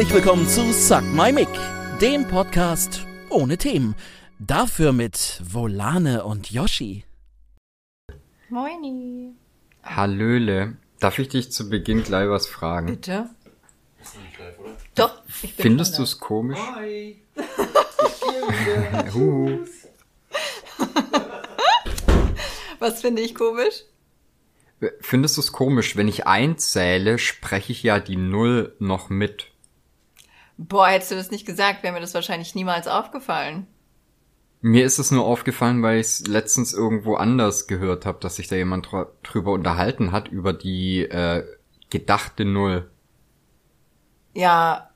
Herzlich willkommen zu Suck My Mic, dem Podcast ohne Themen. Dafür mit Volane und Yoshi. Moini. Hallöle. Darf ich dich zu Beginn gleich was fragen? Bitte? Doch. Ich bin Findest du es komisch? Hi. Huhu. da. Was finde ich komisch? Findest du es komisch, wenn ich einzähle, spreche ich ja die Null noch mit? Boah, hättest du das nicht gesagt, wäre mir das wahrscheinlich niemals aufgefallen. Mir ist es nur aufgefallen, weil ich es letztens irgendwo anders gehört habe, dass sich da jemand dr- drüber unterhalten hat, über die äh, gedachte Null. Ja,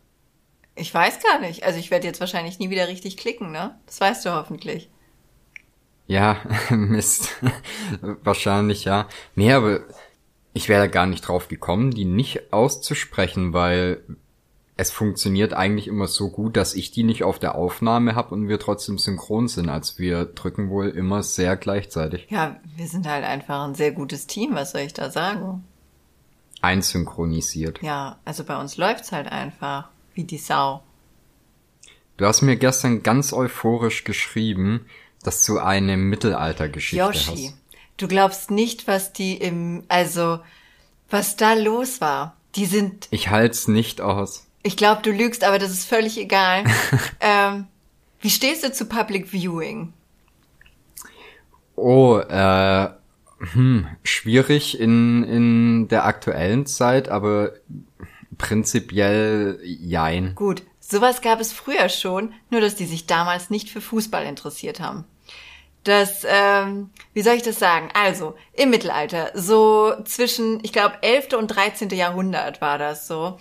ich weiß gar nicht. Also ich werde jetzt wahrscheinlich nie wieder richtig klicken, ne? Das weißt du hoffentlich. Ja, Mist. Wahrscheinlich ja. Nee, aber ich wäre da gar nicht drauf gekommen, die nicht auszusprechen, weil es funktioniert eigentlich immer so gut, dass ich die nicht auf der Aufnahme habe und wir trotzdem synchron sind. Also wir drücken wohl immer sehr gleichzeitig. Ja, wir sind halt einfach ein sehr gutes Team, was soll ich da sagen? Einsynchronisiert. Ja, also bei uns läuft's halt einfach. Wie die Sau. Du hast mir gestern ganz euphorisch geschrieben, dass du eine Mittelaltergeschichte Yoshi, hast. du glaubst nicht, was die im, also, was da los war. Die sind Ich halt's nicht aus. Ich glaube, du lügst, aber das ist völlig egal. ähm, wie stehst du zu Public Viewing? Oh, äh, hm, schwierig in, in der aktuellen Zeit, aber prinzipiell jein. Gut, sowas gab es früher schon, nur dass die sich damals nicht für Fußball interessiert haben. Das, ähm, wie soll ich das sagen? Also, im Mittelalter, so zwischen, ich glaube, 11. und 13. Jahrhundert war das so.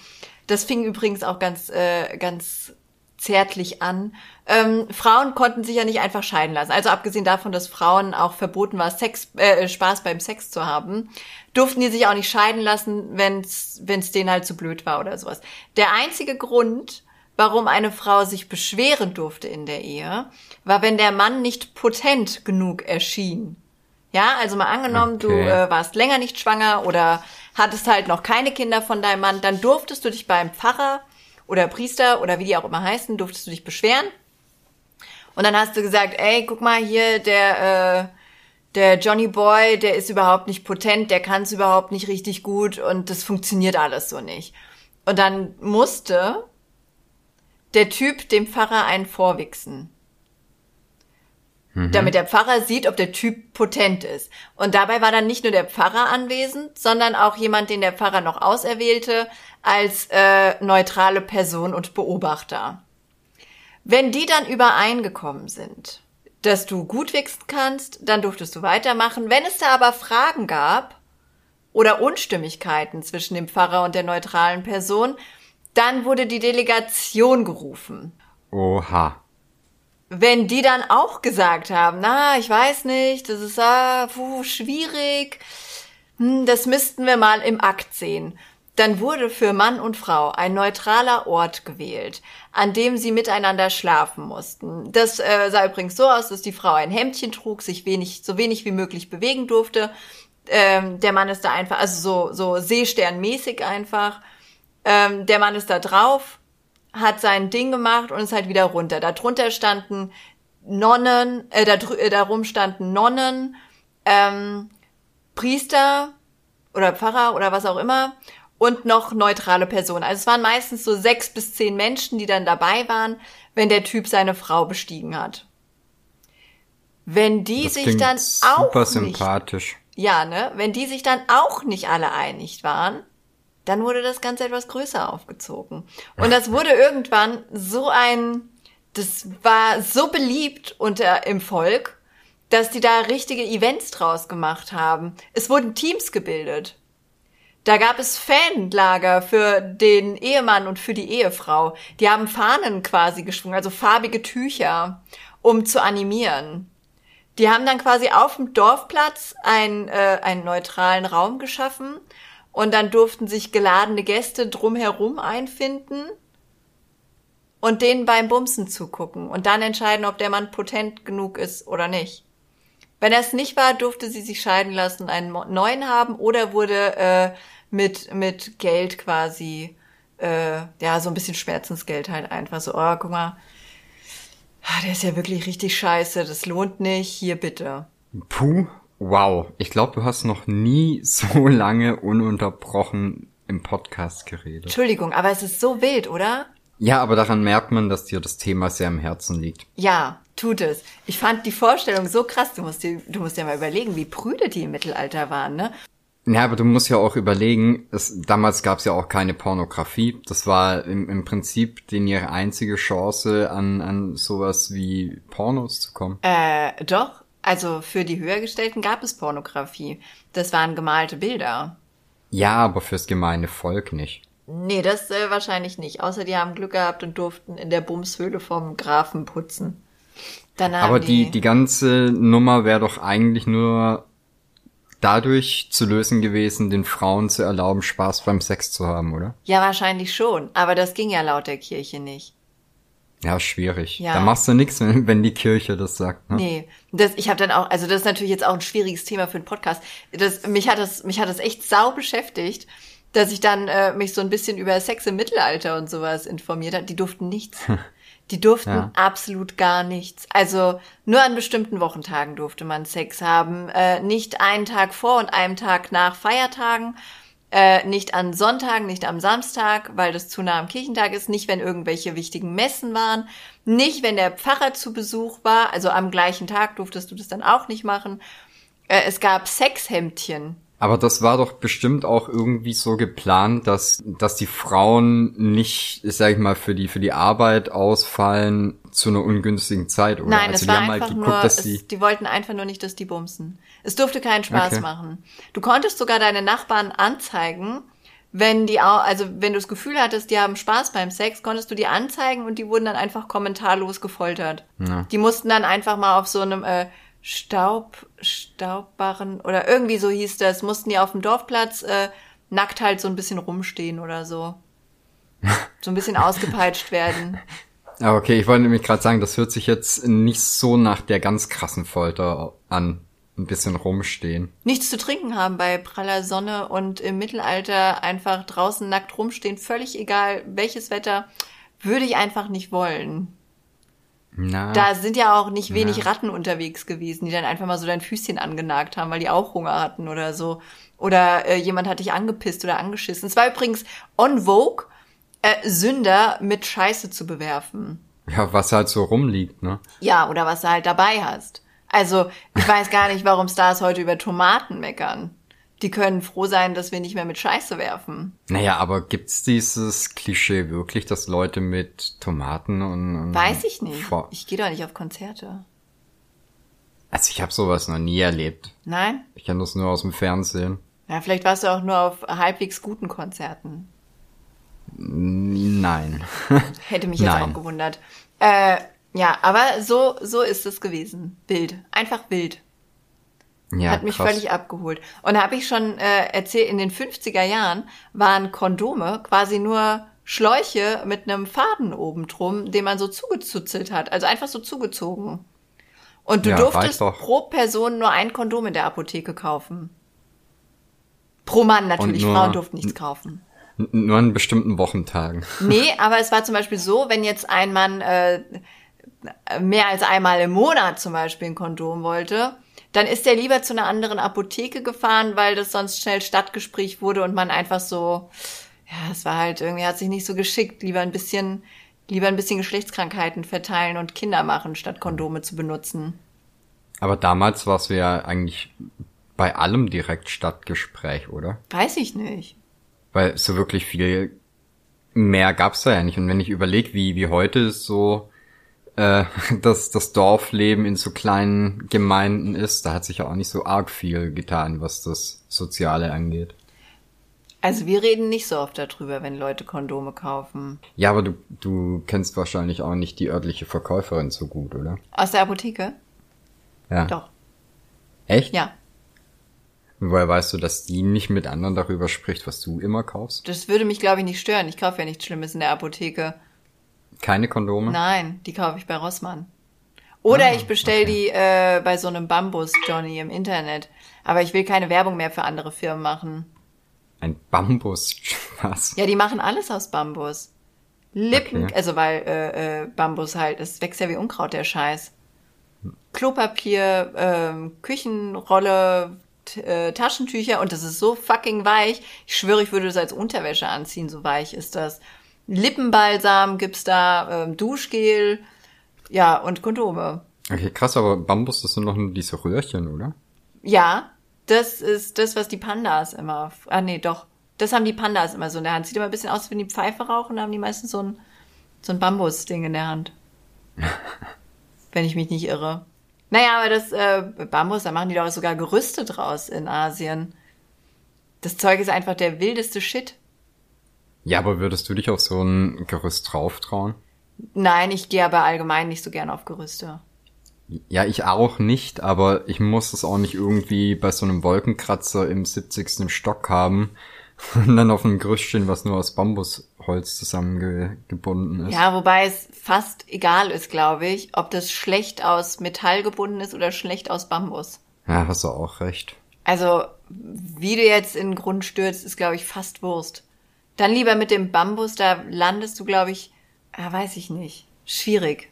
Das fing übrigens auch ganz, äh, ganz zärtlich an. Ähm, Frauen konnten sich ja nicht einfach scheiden lassen. Also abgesehen davon, dass Frauen auch verboten war, Sex, äh, Spaß beim Sex zu haben, durften die sich auch nicht scheiden lassen, wenn's wenn's denen halt zu blöd war oder sowas. Der einzige Grund, warum eine Frau sich beschweren durfte in der Ehe, war, wenn der Mann nicht potent genug erschien. Ja, also mal angenommen, du Okay. äh, warst länger nicht schwanger oder hattest halt noch keine Kinder von deinem Mann, dann durftest du dich beim Pfarrer oder Priester oder wie die auch immer heißen, durftest du dich beschweren. Und dann hast du gesagt, ey, guck mal hier, der, äh, der Johnny Boy, der ist überhaupt nicht potent, der kann es überhaupt nicht richtig gut und das funktioniert alles so nicht. Und dann musste der Typ dem Pfarrer einen vorwichsen. Damit der Pfarrer sieht, ob der Typ potent ist. Und dabei war dann nicht nur der Pfarrer anwesend, sondern auch jemand, den der Pfarrer noch auserwählte, als äh, neutrale Person und Beobachter. Wenn die dann übereingekommen sind, dass du gut wichsen kannst, dann durftest du weitermachen. Wenn es da aber Fragen gab oder Unstimmigkeiten zwischen dem Pfarrer und der neutralen Person, dann wurde die Delegation gerufen. Oha. Wenn die dann auch gesagt haben, na, ich weiß nicht, das ist ah, puh, schwierig, hm, das müssten wir mal im Akt sehen. Dann wurde für Mann und Frau ein neutraler Ort gewählt, an dem sie miteinander schlafen mussten. Das äh, sah übrigens so aus, dass die Frau ein Hemdchen trug, sich wenig, so wenig wie möglich bewegen durfte. Ähm, der Mann ist da einfach, also so, so Seesternmäßig einfach. Ähm, der Mann ist da drauf, hat sein Ding gemacht und ist halt wieder runter. Darunter standen Nonnen, äh, da, drü- äh, darum standen Nonnen, ähm, Priester oder Pfarrer oder was auch immer und noch neutrale Personen. Also es waren meistens so sechs bis zehn Menschen, die dann dabei waren, wenn der Typ seine Frau bestiegen hat. Wenn die Das sich dann auch super nicht sympathisch. ja, ne? Wenn die sich dann auch nicht alle einig waren, dann wurde das Ganze etwas größer aufgezogen. Und das wurde irgendwann so ein, das war so beliebt unter im Volk, dass die da richtige Events draus gemacht haben. Es wurden Teams gebildet. Da gab es Fanlager für den Ehemann und für die Ehefrau. Die haben Fahnen quasi geschwungen, also farbige Tücher, um zu animieren. Die haben dann quasi auf dem Dorfplatz ein, äh, einen neutralen Raum geschaffen und dann durften sich geladene Gäste drumherum einfinden und denen beim Bumsen zugucken und dann entscheiden, ob der Mann potent genug ist oder nicht. Wenn es nicht war, durfte sie sich scheiden lassen, einen neuen haben oder wurde äh, mit, mit Geld quasi äh, ja, so ein bisschen Schmerzensgeld halt einfach so, oh, guck mal, ah, der ist ja wirklich richtig scheiße, das lohnt nicht, hier bitte. Puh, wow. Ich glaube, du hast noch nie so lange ununterbrochen im Podcast geredet. Entschuldigung, aber es ist so wild, oder? Ja, aber daran merkt man, dass dir das Thema sehr am Herzen liegt. Ja, tut es. Ich fand die Vorstellung so krass. Du musst dir, du musst dir mal überlegen, wie prüde die im Mittelalter waren, ne? Ja, aber du musst ja auch überlegen, es, damals gab es ja auch keine Pornografie. Das war im, im Prinzip den ihre einzige Chance, an, an sowas wie Pornos zu kommen. Äh, doch. Also für die Höhergestellten gab es Pornografie. Das waren gemalte Bilder. Ja, aber fürs gemeine Volk nicht. Nee, das äh, wahrscheinlich nicht. Außer die haben Glück gehabt und durften in der Bumshöhle vom Grafen putzen. Haben aber die, die, die ganze Nummer wäre doch eigentlich nur dadurch zu lösen gewesen, den Frauen zu erlauben, Spaß beim Sex zu haben, oder? Ja, wahrscheinlich schon. Aber das ging ja laut der Kirche nicht. Ja, schwierig. Ja. Da machst du nichts, wenn, wenn die Kirche das sagt. Ne? Nee, das, ich habe dann auch, also das ist natürlich jetzt auch ein schwieriges Thema für einen Podcast. Das, mich hat das, mich hat das echt sau beschäftigt, dass ich dann äh, mich so ein bisschen über Sex im Mittelalter und sowas informiert habe. Die durften nichts. Die durften ja. absolut gar nichts. Also nur an bestimmten Wochentagen durfte man Sex haben. Äh, nicht einen Tag vor und einen Tag nach Feiertagen. Äh, nicht an Sonntagen, nicht am Samstag, weil das zu nah am Kirchentag ist. Nicht, wenn irgendwelche wichtigen Messen waren. Nicht, wenn der Pfarrer zu Besuch war. Also am gleichen Tag durftest du das dann auch nicht machen. Äh, es gab Sexhemdchen. Aber das war doch bestimmt auch irgendwie so geplant, dass, dass die Frauen nicht, sag ich mal, für die, für die Arbeit ausfallen zu einer ungünstigen Zeit, oder? Nein, also es war halt einfach geguckt, nur, es, die, die wollten einfach nur nicht, dass die bumsen. Es durfte keinen Spaß okay. machen. Du konntest sogar deine Nachbarn anzeigen, wenn die auch, also wenn du das Gefühl hattest, die haben Spaß beim Sex, konntest du die anzeigen und die wurden dann einfach kommentarlos gefoltert. Ja. Die mussten dann einfach mal auf so einem äh, Staub, Staubbarren oder irgendwie so hieß das, mussten die auf dem Dorfplatz äh, nackt halt so ein bisschen rumstehen oder so. So ein bisschen ausgepeitscht werden. Ja, okay, ich wollte nämlich gerade sagen, das hört sich jetzt nicht so nach der ganz krassen Folter an. Ein bisschen rumstehen. Nichts zu trinken haben bei praller Sonne und im Mittelalter einfach draußen nackt rumstehen, völlig egal welches Wetter, würde ich einfach nicht wollen. Na, da sind ja auch nicht wenig na. Ratten unterwegs gewesen, die dann einfach mal so dein Füßchen angenagt haben, weil die auch Hunger hatten oder so. Oder äh, jemand hat dich angepisst oder angeschissen. Es war übrigens on Vogue, äh, Sünder mit Scheiße zu bewerfen. Ja, was halt so rumliegt, ne? Ja, oder was du halt dabei hast. Also, ich weiß gar nicht, warum Stars heute über Tomaten meckern die können froh sein, dass wir nicht mehr mit Scheiße werfen. Naja, aber gibt's dieses Klischee wirklich, dass Leute mit Tomaten und... und Weiß ich nicht. Ich gehe doch nicht auf Konzerte. Also ich habe sowas noch nie erlebt. Nein? Ich kenne das nur aus dem Fernsehen. Ja, vielleicht warst du auch nur auf halbwegs guten Konzerten. Nein. Hätte mich jetzt Nein. auch gewundert. Äh, ja, aber so, so ist es gewesen. Wild. Einfach wild. Ja, Hat mich krass. völlig abgeholt. Und da habe ich schon äh, erzählt, in den 50er Jahren waren Kondome quasi nur Schläuche mit einem Faden oben drum, den man so zugezuzelt hat. Also einfach so zugezogen. Und du ja, durftest pro Person nur ein Kondom in der Apotheke kaufen. Pro Mann natürlich, Frauen durften nichts kaufen. Nur an bestimmten Wochentagen. Nee, aber es war zum Beispiel so, wenn jetzt ein Mann äh, mehr als einmal im Monat zum Beispiel ein Kondom wollte, dann ist er lieber zu einer anderen Apotheke gefahren, weil das sonst schnell Stadtgespräch wurde und man einfach so, ja, es war halt irgendwie, hat sich nicht so geschickt, lieber ein bisschen, lieber ein bisschen Geschlechtskrankheiten verteilen und Kinder machen, statt Kondome zu benutzen. Aber damals war es ja eigentlich bei allem direkt Stadtgespräch, oder? Weiß ich nicht. Weil so wirklich viel mehr gab's da ja nicht. Und wenn ich überlege, wie, wie heute so äh, dass das Dorfleben in so kleinen Gemeinden ist, da hat sich ja auch nicht so arg viel getan, was das Soziale angeht. Also wir reden nicht so oft darüber, wenn Leute Kondome kaufen. Ja, aber du, du kennst wahrscheinlich auch nicht die örtliche Verkäuferin so gut, oder? Aus der Apotheke? Ja. Doch. Echt? Ja. Woher weißt du, dass die nicht mit anderen darüber spricht, was du immer kaufst? Das würde mich, glaube ich, nicht stören. Ich kaufe ja nichts Schlimmes in der Apotheke. Keine Kondome? Nein, die kaufe ich bei Rossmann. Oder ah, ich bestell okay. die äh, bei so einem Bambus Johnny im Internet. Aber ich will keine Werbung mehr für andere Firmen machen. Ein Bambus, was? Ja, die machen alles aus Bambus. Lippen, Okay. also weil äh, äh, Bambus halt, es wächst ja wie Unkraut, der Scheiß. Klopapier, ähm, Küchenrolle, äh, Taschentücher und das ist so fucking weich. Ich schwöre, ich würde das als Unterwäsche anziehen, so weich ist das. Lippenbalsam gibt's da, ähm, Duschgel, ja, und Kondome. Okay, krass, aber Bambus, das sind doch nur diese Röhrchen, oder? Ja, das ist das, was die Pandas immer. Ah, nee, doch. Das haben die Pandas immer so in der Hand. Sieht immer ein bisschen aus, wenn die Pfeife rauchen, da haben die meistens so ein, so ein Bambusding in der Hand. wenn ich mich nicht irre. Naja, aber das äh, Bambus, da machen die doch sogar Gerüste draus in Asien. Das Zeug ist einfach der wildeste Shit. Ja, aber würdest du dich auf so ein Gerüst drauf trauen? Nein, ich gehe aber allgemein nicht so gern auf Gerüste. Ja, ich auch nicht, aber ich muss es auch nicht irgendwie bei so einem Wolkenkratzer im 70. Stock haben und dann auf einem Gerüst stehen, was nur aus Bambusholz zusammengebunden ist. Ja, wobei es fast egal ist, glaube ich, ob das schlecht aus Metall gebunden ist oder schlecht aus Bambus. ja, hast du auch recht. Also, wie du jetzt in den Grund stürzt, ist, glaube ich, fast Wurst. Dann lieber mit dem Bambus, da landest du, glaube ich, ah, weiß ich nicht. Schwierig.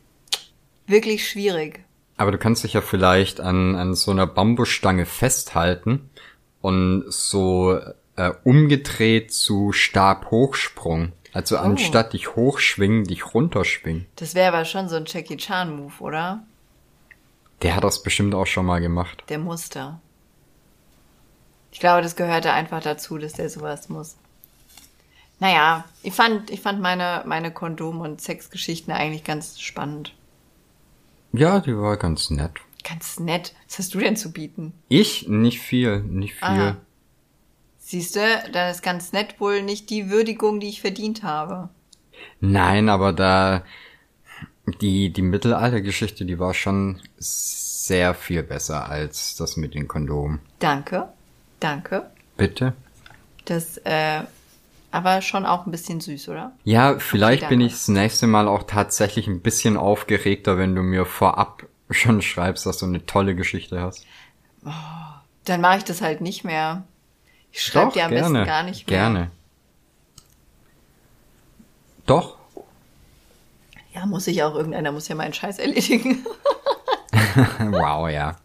Wirklich schwierig. Aber du kannst dich ja vielleicht an, an so einer Bambusstange festhalten und so äh, umgedreht zu Stabhochsprung. Also anstatt dich hochschwingen, dich runterschwingen. Das wäre aber schon so ein Jackie Chan Move, oder? Der hat das bestimmt auch schon mal gemacht. Der Muster. Ich glaube, das gehörte einfach dazu, dass der sowas muss. Naja, ich fand, ich fand meine, meine Kondom- und Sexgeschichten eigentlich ganz spannend. Ja, die war ganz nett. Ganz nett. Was hast du denn zu bieten? Ich nicht viel, nicht viel. Aha. Siehst du, dann ist ganz nett wohl nicht die Würdigung, die ich verdient habe. Nein, aber da die die Mittelaltergeschichte, die war schon sehr viel besser als das mit den Kondomen. Danke. Danke. Bitte? Das, äh, aber schon auch ein bisschen süß, oder? Ja, vielleicht bin ich das nächste Mal auch tatsächlich ein bisschen aufgeregter, wenn du mir vorab schon schreibst, dass du eine tolle Geschichte hast. Dann mache ich das halt nicht mehr. Ich schreibe dir am gerne, besten gar nicht mehr. Gerne. Doch. Ja, muss ich auch. Irgendeiner muss ja meinen Scheiß erledigen. wow, ja.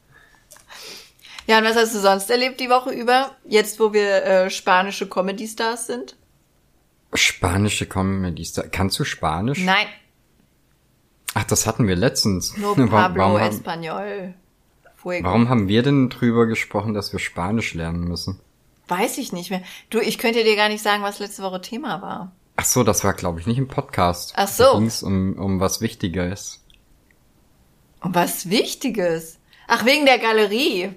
ja, und was hast du sonst erlebt die Woche über? Jetzt, wo wir äh, spanische Comedy-Stars sind? Spanische Comedy Star. Kannst du Spanisch? Nein, Ach, das hatten wir letztens. Wa- Pablo warum, haben, Español. Fuego. warum haben wir denn drüber gesprochen, dass wir Spanisch lernen müssen? Weiß ich nicht mehr. Du, ich könnte dir gar nicht sagen, was letzte Woche Thema war. Ach so, das war, glaube ich, nicht im Podcast. Ach so. Da ging's um, um was Wichtiges. Und was Wichtiges. Ach, wegen der Galerie.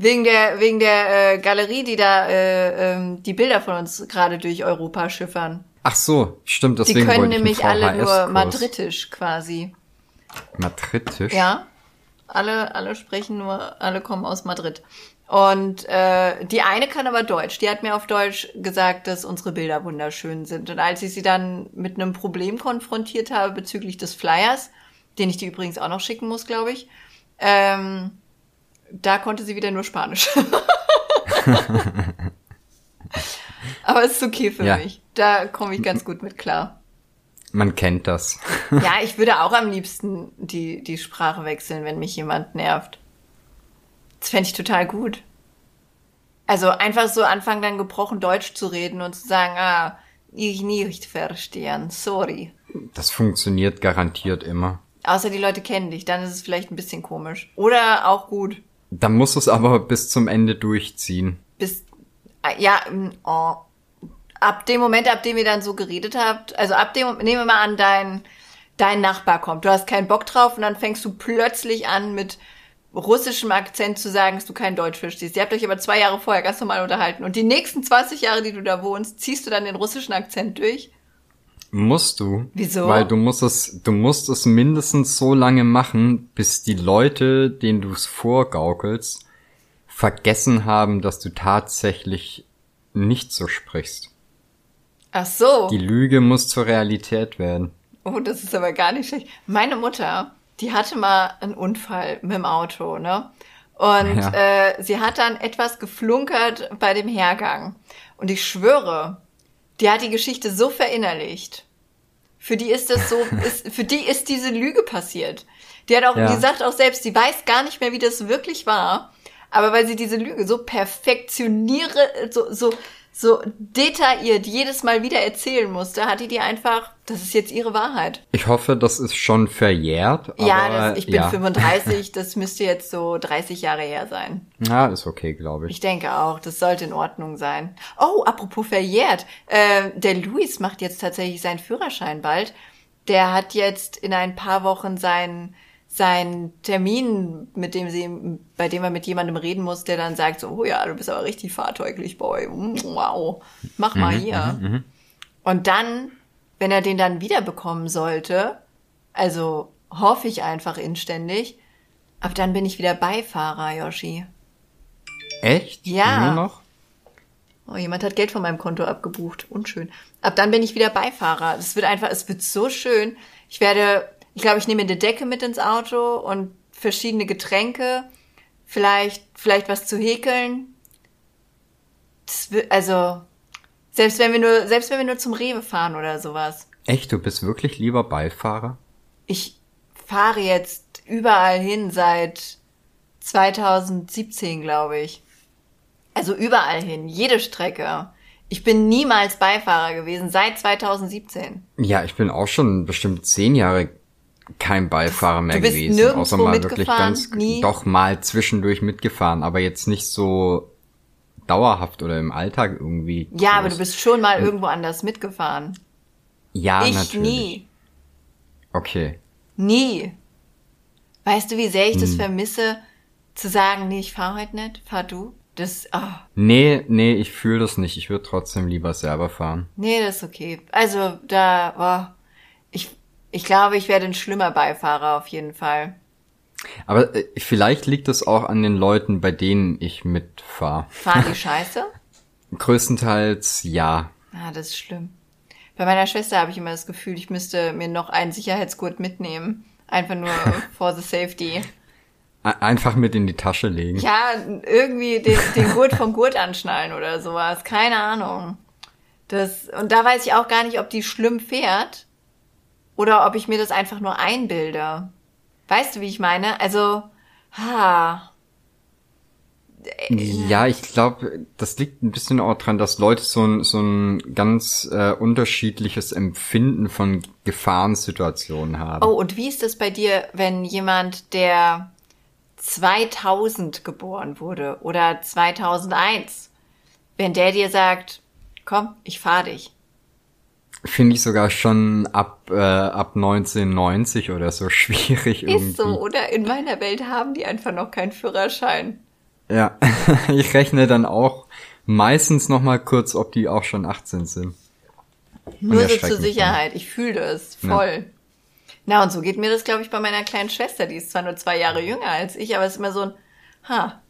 Wegen der, wegen der äh, Galerie, die da äh, ähm, die Bilder von uns gerade durch Europa schiffern. Ach so, stimmt, Die deswegen können wollte ich nämlich alle nur madritisch quasi. Madritisch? Ja, alle, alle sprechen nur, alle kommen aus Madrid. Und äh, die eine kann aber Deutsch. Die hat mir auf Deutsch gesagt, dass unsere Bilder wunderschön sind. Und als ich sie dann mit einem Problem konfrontiert habe bezüglich des Flyers, den ich dir übrigens auch noch schicken muss, glaube ich, ähm, da konnte sie wieder nur Spanisch. aber es ist okay für Ja. mich. Da komme ich ganz gut mit klar. Man kennt das. Ja, ich würde auch am liebsten die, die Sprache wechseln, wenn mich jemand nervt. Das fände ich total gut. Also einfach so anfangen, dann gebrochen Deutsch zu reden und zu sagen, ah, ich nicht verstehen, sorry. Das funktioniert garantiert immer. Außer die Leute kennen dich, dann ist es vielleicht ein bisschen komisch. Oder auch gut. Da muss es aber bis zum Ende durchziehen. Bis, ah, ja, oh. ab dem Moment, ab dem ihr dann so geredet habt, also ab dem, nehmen wir mal an, dein, dein Nachbar kommt, du hast keinen Bock drauf und dann fängst du plötzlich an mit russischem Akzent zu sagen, dass du kein Deutsch verstehst. Ihr habt euch aber zwei Jahre vorher ganz normal unterhalten und die nächsten 20 Jahre, die du da wohnst, ziehst du dann den russischen Akzent durch? Musst du. Wieso? Weil du musst es, du musst es mindestens so lange machen, bis die Leute, denen du es vorgaukelst, vergessen haben, dass du tatsächlich nicht so sprichst. Ach so. Die Lüge muss zur Realität werden. Oh, das ist aber gar nicht schlecht. Meine Mutter, die hatte mal einen Unfall mit dem Auto, ne? Und Ja. äh, sie hat dann etwas geflunkert bei dem Hergang. Und ich schwöre, die hat die Geschichte so verinnerlicht. Für die ist das so, ist, für die ist diese Lüge passiert. Die hat auch, Ja. die sagt auch selbst, sie weiß gar nicht mehr, wie das wirklich war. Aber weil sie diese Lüge so perfektioniere, so, so, so detailliert jedes Mal wieder erzählen musste, hat die die einfach, das ist jetzt ihre Wahrheit. Ich hoffe, das ist schon verjährt. ja, aber, das, ich bin ja. 35, das müsste jetzt so 30 Jahre her sein. Ja, ist okay, glaube ich. Ich denke auch, das sollte in Ordnung sein. Oh, apropos verjährt. Äh, der Luis macht jetzt tatsächlich seinen Führerschein bald. Der hat jetzt in ein paar Wochen seinen seinen Termin, mit dem sie, bei dem er mit jemandem reden muss, der dann sagt so, oh ja, du bist aber richtig fahrtäuglich, Boy. Wow, mach mal Mhm, hier. Und dann, wenn er den dann wiederbekommen sollte, also hoffe ich einfach inständig, ab dann bin ich wieder Beifahrer, Yoshi. Echt? Ja. Nur noch? Oh, jemand hat Geld von meinem Konto abgebucht. Unschön. Ab dann bin ich wieder Beifahrer. Es wird einfach, es wird so schön. Ich werde, ich glaube, ich nehme eine Decke mit ins Auto und verschiedene Getränke. Vielleicht, vielleicht was zu häkeln. Wird, also, selbst wenn wir nur, selbst wenn wir nur zum Rewe fahren oder sowas. Echt, du bist wirklich lieber Beifahrer? Ich fahre jetzt überall hin seit 2017, glaube ich. Also überall hin, jede Strecke. Ich bin niemals Beifahrer gewesen, seit 2017. Ja, ich bin auch schon bestimmt zehn Jahre kein Beifahrer mehr Du bist gewesen. außer mal wirklich ganz, Nie? doch mal zwischendurch mitgefahren, aber jetzt nicht so dauerhaft oder im Alltag irgendwie. Ja, aber groß. du bist schon mal irgendwo anders mitgefahren. Ja, ich natürlich. nie. Okay. Nie. Weißt du, wie sehr ich Hm. das vermisse, zu sagen, nee, ich fahr heute nicht, fahr du? Das, ah, Nee, nee, ich fühle das nicht. Ich würde trotzdem lieber selber fahren. nee, das ist okay. Also, da, boah, ich, glaube, ich werde ein schlimmer Beifahrer auf jeden Fall. Aber äh, vielleicht liegt es auch an den Leuten, bei denen ich mitfahre. Fahren die scheiße? Größtenteils ja. Ah, das ist schlimm. Bei meiner Schwester habe ich immer das Gefühl, ich müsste mir noch einen Sicherheitsgurt mitnehmen. Einfach nur for the safety. Einfach mit in die Tasche legen. Ja, irgendwie den, den Gurt vom Gurt anschnallen oder sowas. Keine Ahnung. Das, und da weiß ich auch gar nicht, ob die schlimm fährt oder ob ich mir das einfach nur einbilde. Weißt du, wie ich meine? Also, ha. Ja, ich glaube, das liegt ein bisschen auch dran, dass Leute so ein, so ein ganz äh, unterschiedliches Empfinden von Gefahrensituationen haben. Oh, und wie ist das bei dir, wenn jemand, der 2000 geboren wurde oder 2001, wenn der dir sagt, komm, ich fahr dich. Finde ich sogar schon ab, äh, ab 1990 oder so schwierig irgendwie. Ist so, oder? In meiner Welt haben die einfach noch keinen Führerschein. Ja, ich rechne dann auch meistens noch mal kurz, ob die auch schon 18 sind. Nur so zur Sicherheit. Ich fühle das voll. Na, und so geht mir das, glaube ich, bei meiner kleinen Schwester. Die ist zwar nur zwei Jahre jünger als ich, aber es ist immer so ein, ha,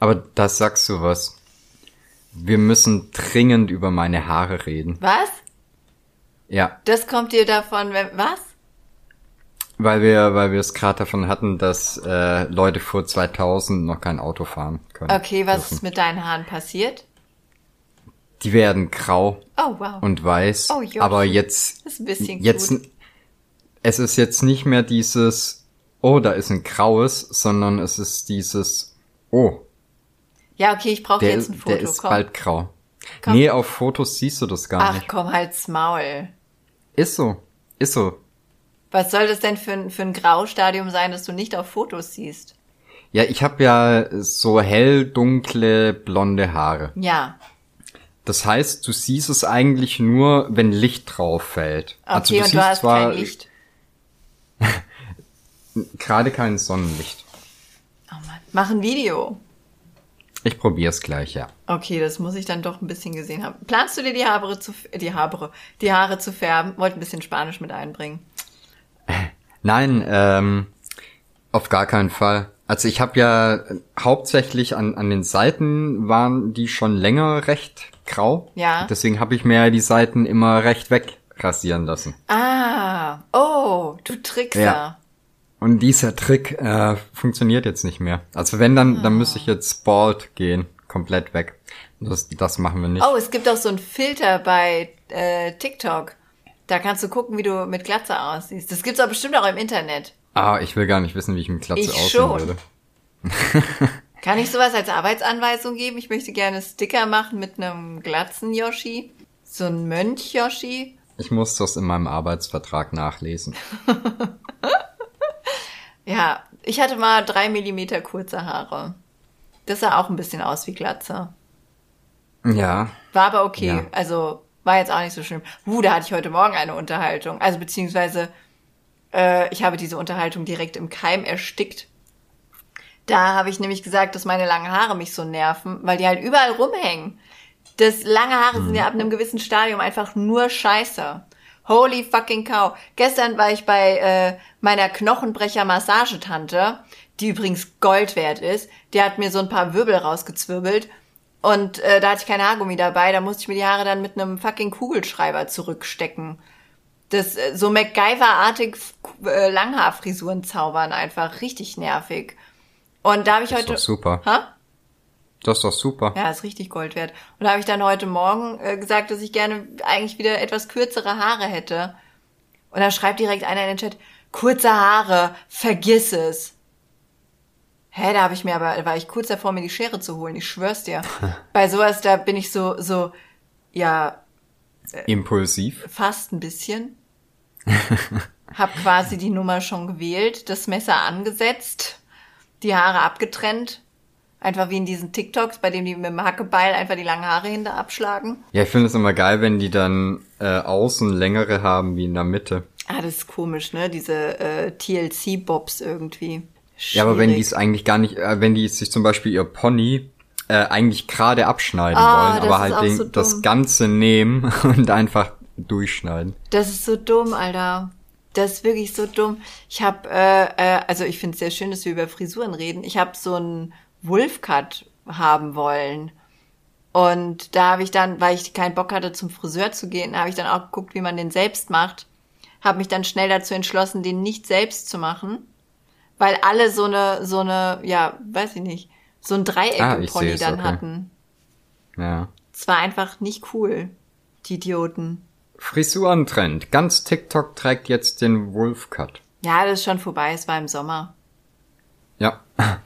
Aber da sagst du was. Wir müssen dringend über meine Haare reden. was? Ja, Das kommt dir davon, wenn, was? weil wir, weil wir es gerade davon hatten, dass äh, Leute vor 2000 noch kein Auto fahren können. Okay, was dürfen. ist mit deinen Haaren passiert? Die werden grau Oh, wow. und weiß. Oh, Jochi. aber jetzt, Das ist ein bisschen jetzt, cute. es ist jetzt nicht mehr dieses, oh, da ist ein graues, sondern es ist dieses, oh, Ja, okay, ich brauche jetzt ein Foto. der ist komm. bald grau. Komm. Nee, auf Fotos siehst du das gar Ach nicht. komm, halt's Maul. Ist so, ist so. Was soll das denn für ein, für ein Graustadium sein, das du nicht auf Fotos siehst? Ja, ich habe ja so hell dunkle blonde Haare. Ja. Das heißt, du siehst es eigentlich nur, wenn Licht drauf fällt. Okay, also du und siehst du hast zwar kein Licht. gerade kein Sonnenlicht. Oh Mann. Mach ein Video. Ich probier's gleich, ja. Okay, das muss ich dann doch ein bisschen gesehen haben. Planst du dir die Haare zu, die Haare, die Haare zu färben? Wollte ein bisschen Spanisch mit einbringen. Nein, ähm, auf gar keinen Fall. Also ich habe ja äh, hauptsächlich an, an den Seiten waren die schon länger recht grau. Ja. Deswegen habe ich mir die Seiten immer recht wegrasieren lassen. Ah, oh, du Trickser. Ja. Und dieser Trick äh, funktioniert jetzt nicht mehr. Also wenn, dann, dann müsste ich jetzt bald gehen. Komplett weg. Das, das machen wir nicht. Oh, es gibt auch so einen Filter bei äh, TikTok. Da kannst du gucken, wie du mit Glatze aussiehst. Das gibt's auch bestimmt auch im Internet. Ah, ich will gar nicht wissen, wie ich mit Glatze Ich aussehen schon. würde. Kann ich sowas als Arbeitsanweisung geben? Ich möchte gerne Sticker machen mit einem Glatzen-Yoshi. So ein Mönch-Yoshi. Ich muss das in meinem Arbeitsvertrag nachlesen. Ja, ich hatte mal drei Millimeter kurze Haare. Das sah auch ein bisschen aus wie Glatze. Ja. War aber okay. Ja. Also war jetzt auch nicht so schlimm. Uh, da hatte ich heute Morgen eine Unterhaltung. Also beziehungsweise äh, ich habe diese Unterhaltung direkt im Keim erstickt. Da habe ich nämlich gesagt, dass meine langen Haare mich so nerven, weil die halt überall rumhängen. Das lange Haare sind ja ab einem gewissen Stadium einfach nur Scheiße. Holy fucking cow. Gestern war ich bei äh, meiner Knochenbrecher-Massagetante, die übrigens Gold wert ist. Die hat mir so ein paar Wirbel rausgezwirbelt. Und äh, da hatte ich kein Haargummi dabei. Da musste ich mir die Haare dann mit einem fucking Kugelschreiber zurückstecken. Das äh, so MacGyver-artig äh, Langhaarfrisuren zaubern einfach richtig nervig. Und da habe ich Das ist heute doch super. Ha? Das ist doch super. Ja, ist richtig Gold wert. Und da habe ich dann heute Morgen äh, gesagt, dass ich gerne eigentlich wieder etwas kürzere Haare hätte. Und da schreibt direkt einer in den Chat, kurze Haare, vergiss es. Hä, da habe ich mir aber, da war ich kurz davor, mir die Schere zu holen, ich schwör's dir. Bei sowas, da bin ich so, so, ja, Impulsiv. fast ein bisschen. Hab quasi die Nummer schon gewählt, das Messer angesetzt, die Haare abgetrennt. Einfach wie in diesen TikToks, bei denen die mit dem Hackebeil einfach die langen Haare hinter abschlagen. Ja, ich finde es immer geil, wenn die dann äh, außen längere haben wie in der Mitte. Ah, das ist komisch, ne? Diese äh, TLC-Bobs irgendwie. Ja, aber wenn die Schwierig. es eigentlich gar nicht, äh, wenn die sich zum Beispiel ihr Pony äh, eigentlich gerade abschneiden Ah, wollen, aber halt den, so das Ganze nehmen und einfach durchschneiden. Das ist so dumm, Alter. Das ist wirklich so dumm. Ich habe, äh, äh, also ich finde es sehr schön, dass wir über Frisuren reden. Ich habe so einen Wolfcut haben wollen. Und da habe ich dann, weil ich keinen Bock hatte, zum Friseur zu gehen, habe ich dann auch geguckt, wie man den selbst macht. Habe mich dann schnell dazu entschlossen, den nicht selbst zu machen. Weil alle so eine, so eine, ja, weiß ich nicht, so ein Ah, Dreieck Pony seh's, dann okay. hatten. Ja. Es war einfach nicht cool. Die Idioten. Frisurentrend. Ganz TikTok trägt jetzt den Wolfcut. Ja, das ist schon vorbei. Es war im Sommer. Ja.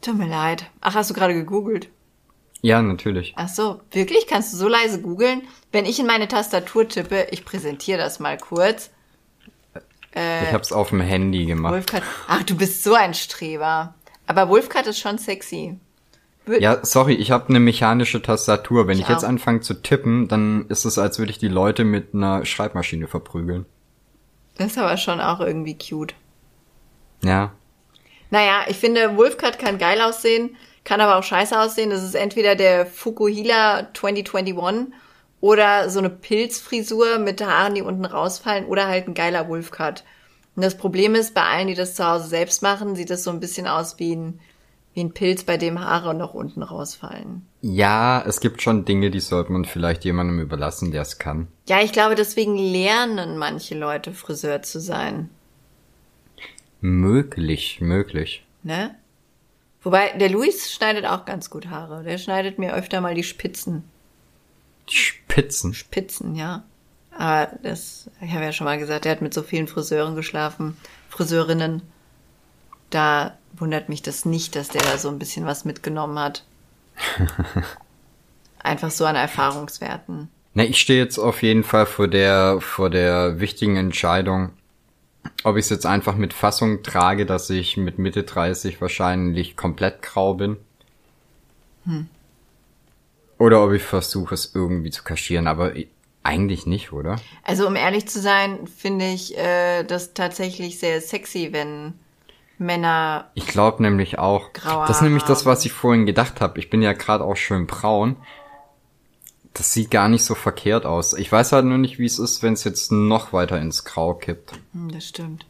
Tut mir leid. Ach, hast du gerade gegoogelt? Ja, natürlich. Ach so, wirklich? Kannst du so leise googeln? Wenn ich in meine Tastatur tippe, ich präsentiere das mal kurz. ich hab's auf dem Handy gemacht. Wolfcut. Ach, du bist so ein Streber. Aber Wolfcut ist schon sexy. Ja, sorry, ich habe eine mechanische Tastatur. Wenn Ich ich, jetzt anfange zu tippen, dann ist es, als würde ich die Leute mit einer Schreibmaschine verprügeln. Das ist aber schon auch irgendwie cute. Ja. Naja, ich finde, Wolfcut kann geil aussehen, kann aber auch scheiße aussehen. Das ist entweder der Fukuhila 2021 oder so eine Pilzfrisur mit Haaren, die unten rausfallen oder halt ein geiler Wolfcut. Und das Problem ist, bei allen, die das zu Hause selbst machen, sieht das so ein bisschen aus wie ein, wie ein Pilz, bei dem Haare noch unten rausfallen. Ja, es gibt schon Dinge, die sollte man vielleicht jemandem überlassen, der es kann. Ja, ich glaube, deswegen lernen manche Leute Friseur zu sein. Möglich, möglich. Ne? Wobei, der Luis schneidet auch ganz gut Haare. Der schneidet mir öfter mal die Spitzen. Die Spitzen. Spitzen, ja. Aber das, ich habe ja schon mal gesagt, er hat mit so vielen Friseuren geschlafen, Friseurinnen. Da wundert mich das nicht, dass der da so ein bisschen was mitgenommen hat. Einfach so an Erfahrungswerten. Na, ich stehe jetzt auf jeden Fall vor der, vor der wichtigen Entscheidung, ob ich es jetzt einfach mit Fassung trage, dass ich mit Mitte 30 wahrscheinlich komplett grau bin. Oder ob ich versuche, es irgendwie zu kaschieren, aber eigentlich nicht, oder? Also um ehrlich zu sein, finde ich äh, das tatsächlich sehr sexy, wenn Männer Ich glaube nämlich auch. Graue das ist nämlich das, was ich vorhin gedacht habe. Ich bin ja gerade auch schön braun. Das sieht gar nicht so verkehrt aus. Ich weiß halt nur nicht, wie es ist, wenn es jetzt noch weiter ins Grau kippt. Hm, das stimmt.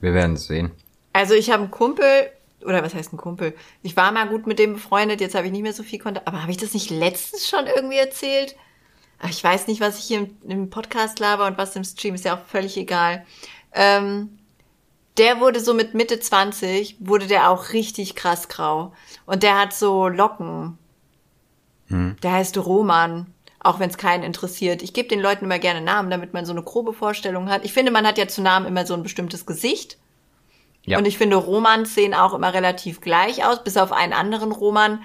Wir werden sehen. Also ich habe einen Kumpel, oder was heißt ein Kumpel? Ich war mal gut mit dem befreundet, jetzt habe ich nicht mehr so viel Kontakt. Aber habe ich das nicht letztens schon irgendwie erzählt? Ich weiß nicht, was ich hier im, im Podcast laber und was im Stream, ist ja auch völlig egal. Ähm, der wurde so mit Mitte 20, wurde der auch richtig krass grau. Und der hat so Locken. Der heißt Roman, auch wenn es keinen interessiert. Ich gebe den Leuten immer gerne Namen, damit man so eine grobe Vorstellung hat. Ich finde, man hat ja zu Namen immer so ein bestimmtes Gesicht. Ja. Und ich finde, Romans sehen auch immer relativ gleich aus, bis auf einen anderen Roman,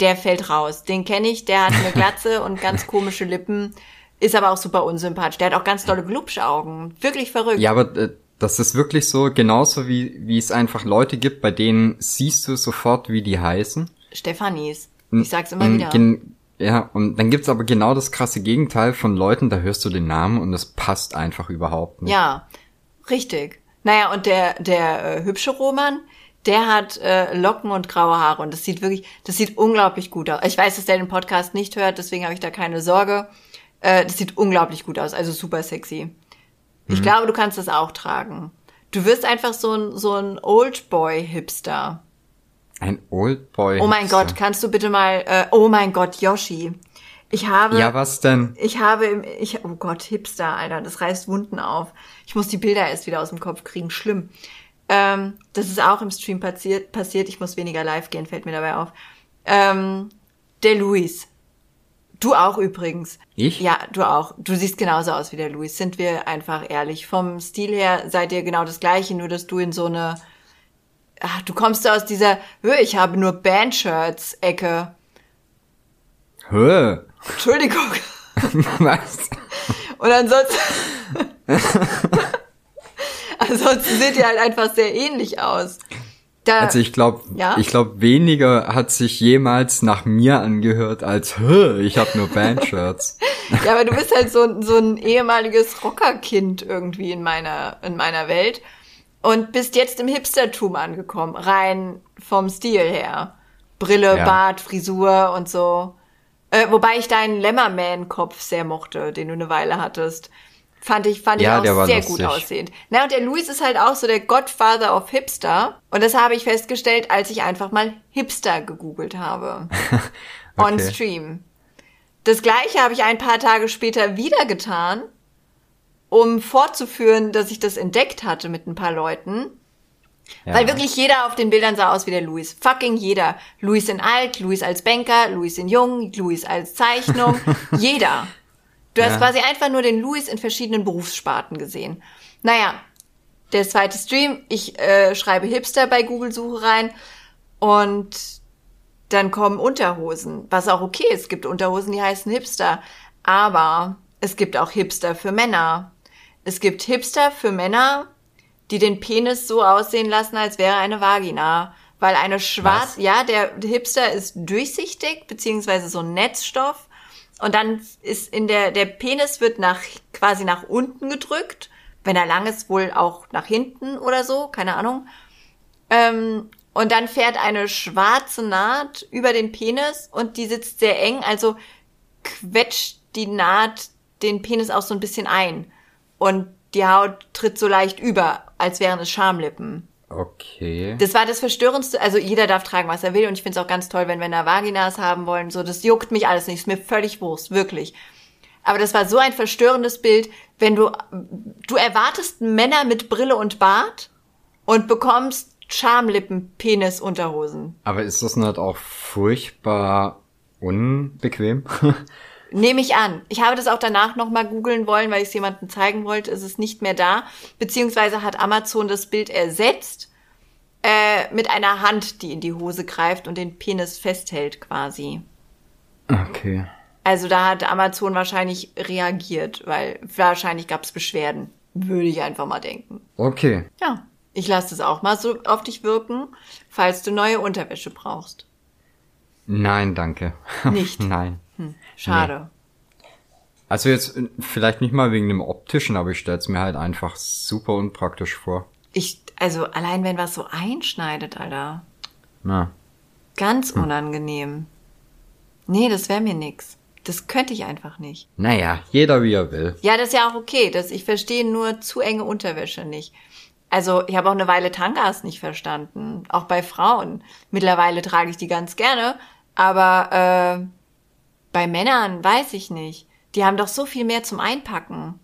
der fällt raus. Den kenne ich, der hat eine Glatze und ganz komische Lippen, ist aber auch super unsympathisch. Der hat auch ganz tolle Glubschaugen. Wirklich verrückt. Ja, aber äh, das ist wirklich so, genauso wie, wie es einfach Leute gibt, bei denen siehst du sofort, wie die heißen. Stefanis. Ich sag's immer Mm, wieder. Ja, und dann gibt's aber genau das krasse Gegenteil von Leuten, da hörst du den Namen und es passt einfach überhaupt nicht. Ja, richtig. Naja, und der, der äh, hübsche Roman, der hat äh, Locken und graue Haare und das sieht wirklich, das sieht unglaublich gut aus. Ich weiß, dass der den Podcast nicht hört, deswegen habe ich da keine Sorge. Äh, das sieht unglaublich gut aus, also super sexy. Ich glaube, du kannst das auch tragen. Du wirst einfach so ein, so ein Oldboy-Hipster. Ein Oldboy. Oh mein Gott, kannst du bitte mal, äh, oh mein Gott, Yoshi. Ich habe, Ja, was denn? ich habe, im, ich, oh Gott, Hipster, Alter, das reißt Wunden auf. Ich muss die Bilder erst wieder aus dem Kopf kriegen, schlimm. Ähm, das ist auch im Stream passiert, passiert. Ich muss weniger live gehen, fällt mir dabei auf. Ähm, der Luis. Du auch übrigens. Ich? Ja, du auch. Du siehst genauso aus wie der Luis. Sind wir einfach ehrlich. Vom Stil her seid ihr genau das gleiche, nur dass du in so eine, ach, du kommst aus dieser, "Hö, ich habe nur Bandshirts-Ecke. Hö. Entschuldigung. Was? Und ansonsten, ansonsten seht ihr halt einfach sehr ähnlich aus. Da, Also ich glaube, Ja? ich glaube, weniger hat sich jemals nach mir angehört als, Hö, ich habe nur Bandshirts. Ja, aber du bist halt so, so ein ehemaliges Rockerkind irgendwie in meiner, in meiner Welt und bist jetzt im Hipstertum angekommen, rein vom Stil her. Brille, Ja. Bart, Frisur und so. Äh, wobei ich deinen Lemmerman-Kopf sehr mochte, den du eine Weile hattest. Fand ich, fand Ja, ich auch sehr lustig. gut aussehend. Na, und der Luis ist halt auch so der Godfather of Hipster. Und das habe ich festgestellt, als ich einfach mal Hipster gegoogelt habe. On Okay. Stream. Das gleiche habe ich ein paar Tage später wieder getan, um fortzuführen, dass ich das entdeckt hatte mit ein paar Leuten. Ja. Weil wirklich jeder auf den Bildern sah aus wie der Luis. Fucking jeder. Luis in alt, Luis als Banker, Luis in jung, Luis als Zeichnung. jeder. Du hast Ja. quasi einfach nur den Luis in verschiedenen Berufssparten gesehen. Naja, der zweite Stream, ich äh, schreibe Hipster bei Google-Suche rein und dann kommen Unterhosen, was auch okay ist. Es gibt Unterhosen, die heißen Hipster. Aber es gibt auch Hipster für Männer. Es gibt Hipster für Männer, die den Penis so aussehen lassen, als wäre eine Vagina. Weil eine schwarz, Was? ja, der Hipster ist durchsichtig, beziehungsweise so ein Netzstoff. Und dann ist in der, der Penis wird nach, quasi nach unten gedrückt. Wenn er lang ist, wohl auch nach hinten oder so, keine Ahnung. Ähm, und dann fährt eine schwarze Naht über den Penis und die sitzt sehr eng, also quetscht die Naht den Penis auch so ein bisschen ein. Und die Haut tritt so leicht über, als wären es Schamlippen. Okay. Das war das Verstörendste. Also jeder darf tragen, was er will. Und ich finde es auch ganz toll, wenn Männer Vaginas haben wollen. So, das juckt mich alles nicht. Ist mir völlig Wurst, wirklich. Aber das war so ein verstörendes Bild, wenn du, du erwartest Männer mit Brille und Bart und bekommst Schamlippen, Penis, Unterhosen. Aber ist das nicht auch furchtbar unbequem? Nehme ich an. Ich habe das auch danach nochmal googeln wollen, weil ich es jemandem zeigen wollte. Es ist nicht mehr da. Beziehungsweise hat Amazon das Bild ersetzt äh, mit einer Hand, die in die Hose greift und den Penis festhält quasi. okay. Also da hat Amazon wahrscheinlich reagiert, weil wahrscheinlich gab es Beschwerden. Würde ich einfach mal denken. Okay. Ja, ich lasse das auch mal so auf dich wirken, falls du neue Unterwäsche brauchst. Nein, danke. Nicht? Nein. Schade. Also jetzt äh, vielleicht nicht mal wegen dem optischen, aber ich stell's mir halt einfach super unpraktisch vor. Ich, also allein wenn was so einschneidet, Alter. Na. Ganz Hm. unangenehm. Nee, das wäre mir nix. Das könnte ich einfach nicht. Naja, jeder wie er will. Ja, das ist ja auch okay. Das, ich verstehe nur zu enge Unterwäsche nicht. Also ich habe auch eine Weile Tangas nicht verstanden. Auch bei Frauen. Mittlerweile trage ich die ganz gerne. Aber äh, bei Männern weiß ich nicht. Die haben doch so viel mehr zum Einpacken.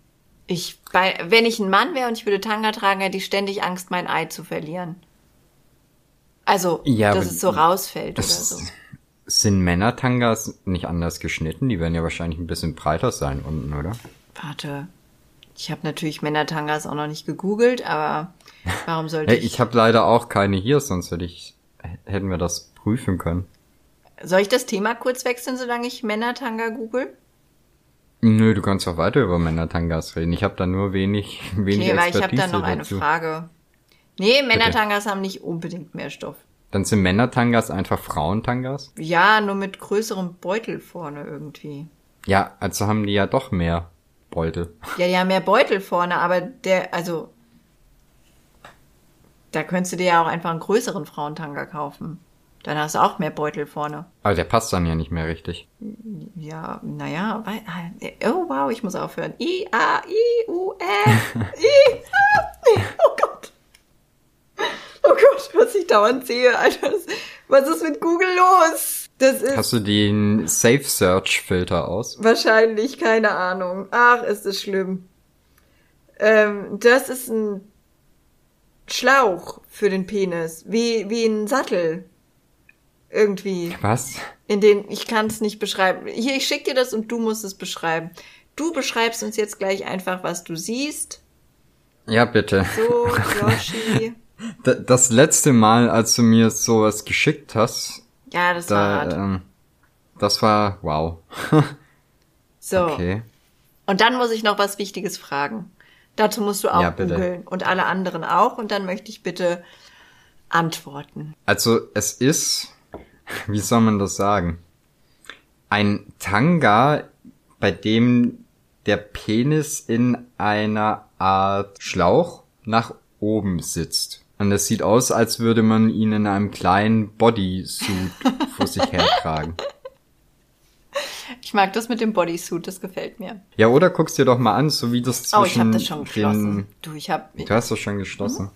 Ich, bei, wenn ich ein Mann wäre und ich würde Tanga tragen, hätte ich ständig Angst, mein Ei zu verlieren. Also, Ja, dass es so rausfällt oder so. sind Männertangas nicht anders geschnitten? Die werden ja wahrscheinlich ein bisschen breiter sein unten, oder? Warte. Ich habe natürlich Männertangas auch noch nicht gegoogelt, aber warum sollte Hey, ich, ich habe leider auch keine hier, sonst hätte ich, hätten wir das prüfen können. Soll ich das Thema kurz wechseln, solange ich Männertanga google? Nö, du kannst auch weiter über Männertangas reden. Ich habe da nur wenig, wenig Okay, weil ich habe Expertise da noch eine dazu. Frage. Nee, Männertangas haben nicht unbedingt mehr Stoff. Dann sind Männertangas einfach Frauentangas? Ja, nur mit größerem Beutel vorne irgendwie. Ja, also haben die ja doch mehr Beutel. Ja, die haben mehr Beutel vorne, aber der, also, da könntest du dir ja auch einfach einen größeren Frauentanga kaufen. Dann hast du auch mehr Beutel vorne. Aber der passt dann ja nicht mehr richtig. Ja, naja, weil, oh wow, ich muss aufhören. I, A, I, U, F, I, A. Oh Gott. Oh Gott, was ich dauernd sehe, Alter. Was ist mit Google los? Das ist Hast du den Safe Search Filter aus? wahrscheinlich, keine Ahnung. Ach, ist es schlimm. Ähm, das ist ein Schlauch für den Penis. Wie, wie ein Sattel. Irgendwie. Was? In den, ich kann es nicht beschreiben. Hier, ich schick dir das und du musst es beschreiben. Du beschreibst uns jetzt gleich einfach, was du siehst. Ja, bitte. So, Yoshi. Das letzte Mal, als du mir sowas geschickt hast, Ja, das war da, hart. ähm, das war wow. So. Okay. Und dann muss ich noch was Wichtiges fragen. Dazu musst du auch Ja, googeln und alle anderen auch. Und dann möchte ich bitte antworten. Also es ist, wie soll man das sagen? Ein Tanga, bei dem der Penis in einer Art Schlauch nach oben sitzt. Und es sieht aus, als würde man ihn in einem kleinen Bodysuit vor sich hertragen. Ich mag das mit dem Bodysuit, das gefällt mir. Ja, oder guckst dir doch mal an, so wie das zwischen Oh, ich habe das schon geschlossen. den Du, ich habe Du hast das schon geschlossen.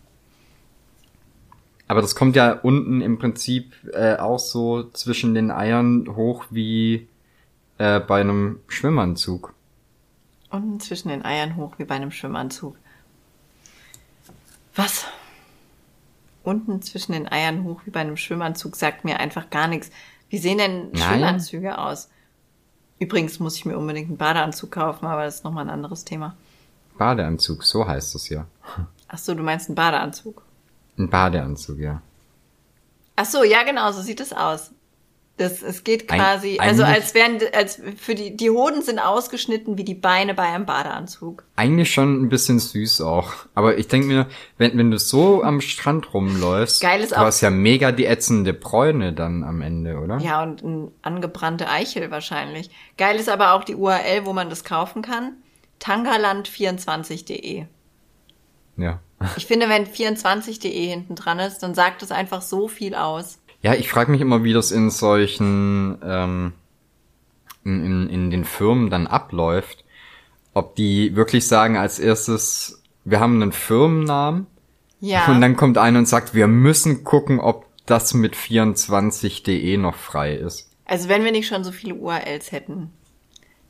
Aber das kommt ja unten im Prinzip äh, auch so zwischen den Eiern hoch wie äh, bei einem Schwimmanzug. unten zwischen den Eiern hoch wie bei einem Schwimmanzug. Was? Unten zwischen den Eiern hoch wie bei einem Schwimmanzug sagt mir einfach gar nichts. Wie sehen denn Nein. Schwimmanzüge aus? Übrigens muss ich mir unbedingt einen Badeanzug kaufen, aber das ist nochmal ein anderes Thema. Badeanzug, so heißt es ja. Ach so, du meinst einen Badeanzug? Ein Badeanzug, ja. Ach so, ja genau, so sieht es aus. Das, es geht quasi, also eigentlich- als wären, als für die, die Hoden sind ausgeschnitten wie die Beine bei einem Badeanzug. Eigentlich schon ein bisschen süß auch. Aber ich denke mir, wenn, wenn du so am Strand rumläufst, Geil ist du auch- hast ja mega die ätzende Bräune dann am Ende, oder? Ja, und ein angebrannte Eichel wahrscheinlich. Geil ist aber auch die URL, wo man das kaufen kann. Tangaland24.de. Ja. Ich finde, wenn 24.de hinten dran ist, dann sagt es einfach so viel aus. Ja, ich frage mich immer, wie das in solchen, ähm, in, in, in den Firmen dann abläuft. Ob die wirklich sagen als erstes, wir haben einen Firmennamen Ja. und dann kommt einer und sagt, wir müssen gucken, ob das mit 24.de noch frei ist. Also wenn wir nicht schon so viele URLs hätten,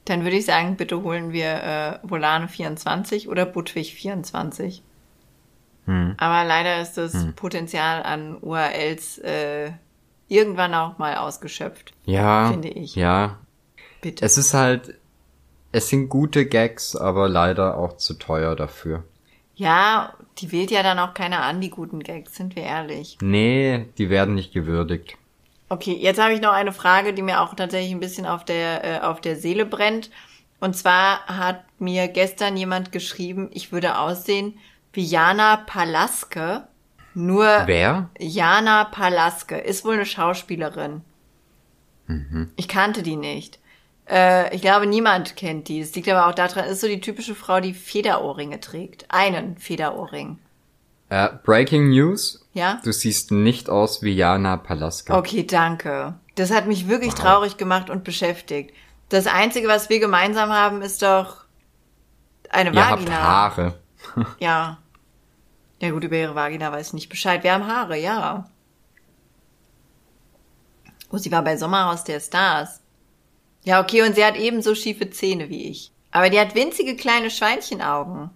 dann würde ich sagen, bitte holen wir äh, Volane24 oder Budwig24. Hm. Aber leider ist das Potenzial an URLs äh, irgendwann auch mal ausgeschöpft. Ja, Finde ich. ja. Bitte. Es ist halt, es sind gute Gags, aber leider auch zu teuer dafür. Ja, die wählt ja dann auch keiner an, die guten Gags, sind wir ehrlich. Nee, die werden nicht gewürdigt. Okay, jetzt habe ich noch eine Frage, die mir auch tatsächlich ein bisschen auf der, äh, auf der Seele brennt. Und zwar hat mir gestern jemand geschrieben, ich würde aussehen wie Jana Palaske. Nur Wer? Jana Palaske ist wohl eine Schauspielerin. Ich kannte die nicht. Äh, ich glaube, niemand kennt die. Es liegt aber auch daran, ist so die typische Frau, die Federohrringe trägt. Einen Federohrring. Äh, Breaking News. Ja? Du siehst nicht aus wie Jana Palaska. Okay, danke. Das hat mich wirklich traurig gemacht und beschäftigt. Das Einzige, was wir gemeinsam haben, ist doch eine Ihr habt Vagina. Haare. Ja. Ja gut, über ihre Vagina weiß ich nicht Bescheid. Wir haben Haare, ja. Oh, sie war bei Sommerhaus der Stars. Ja, okay, und sie hat ebenso schiefe Zähne wie ich. Aber die hat winzige kleine Schweinchenaugen.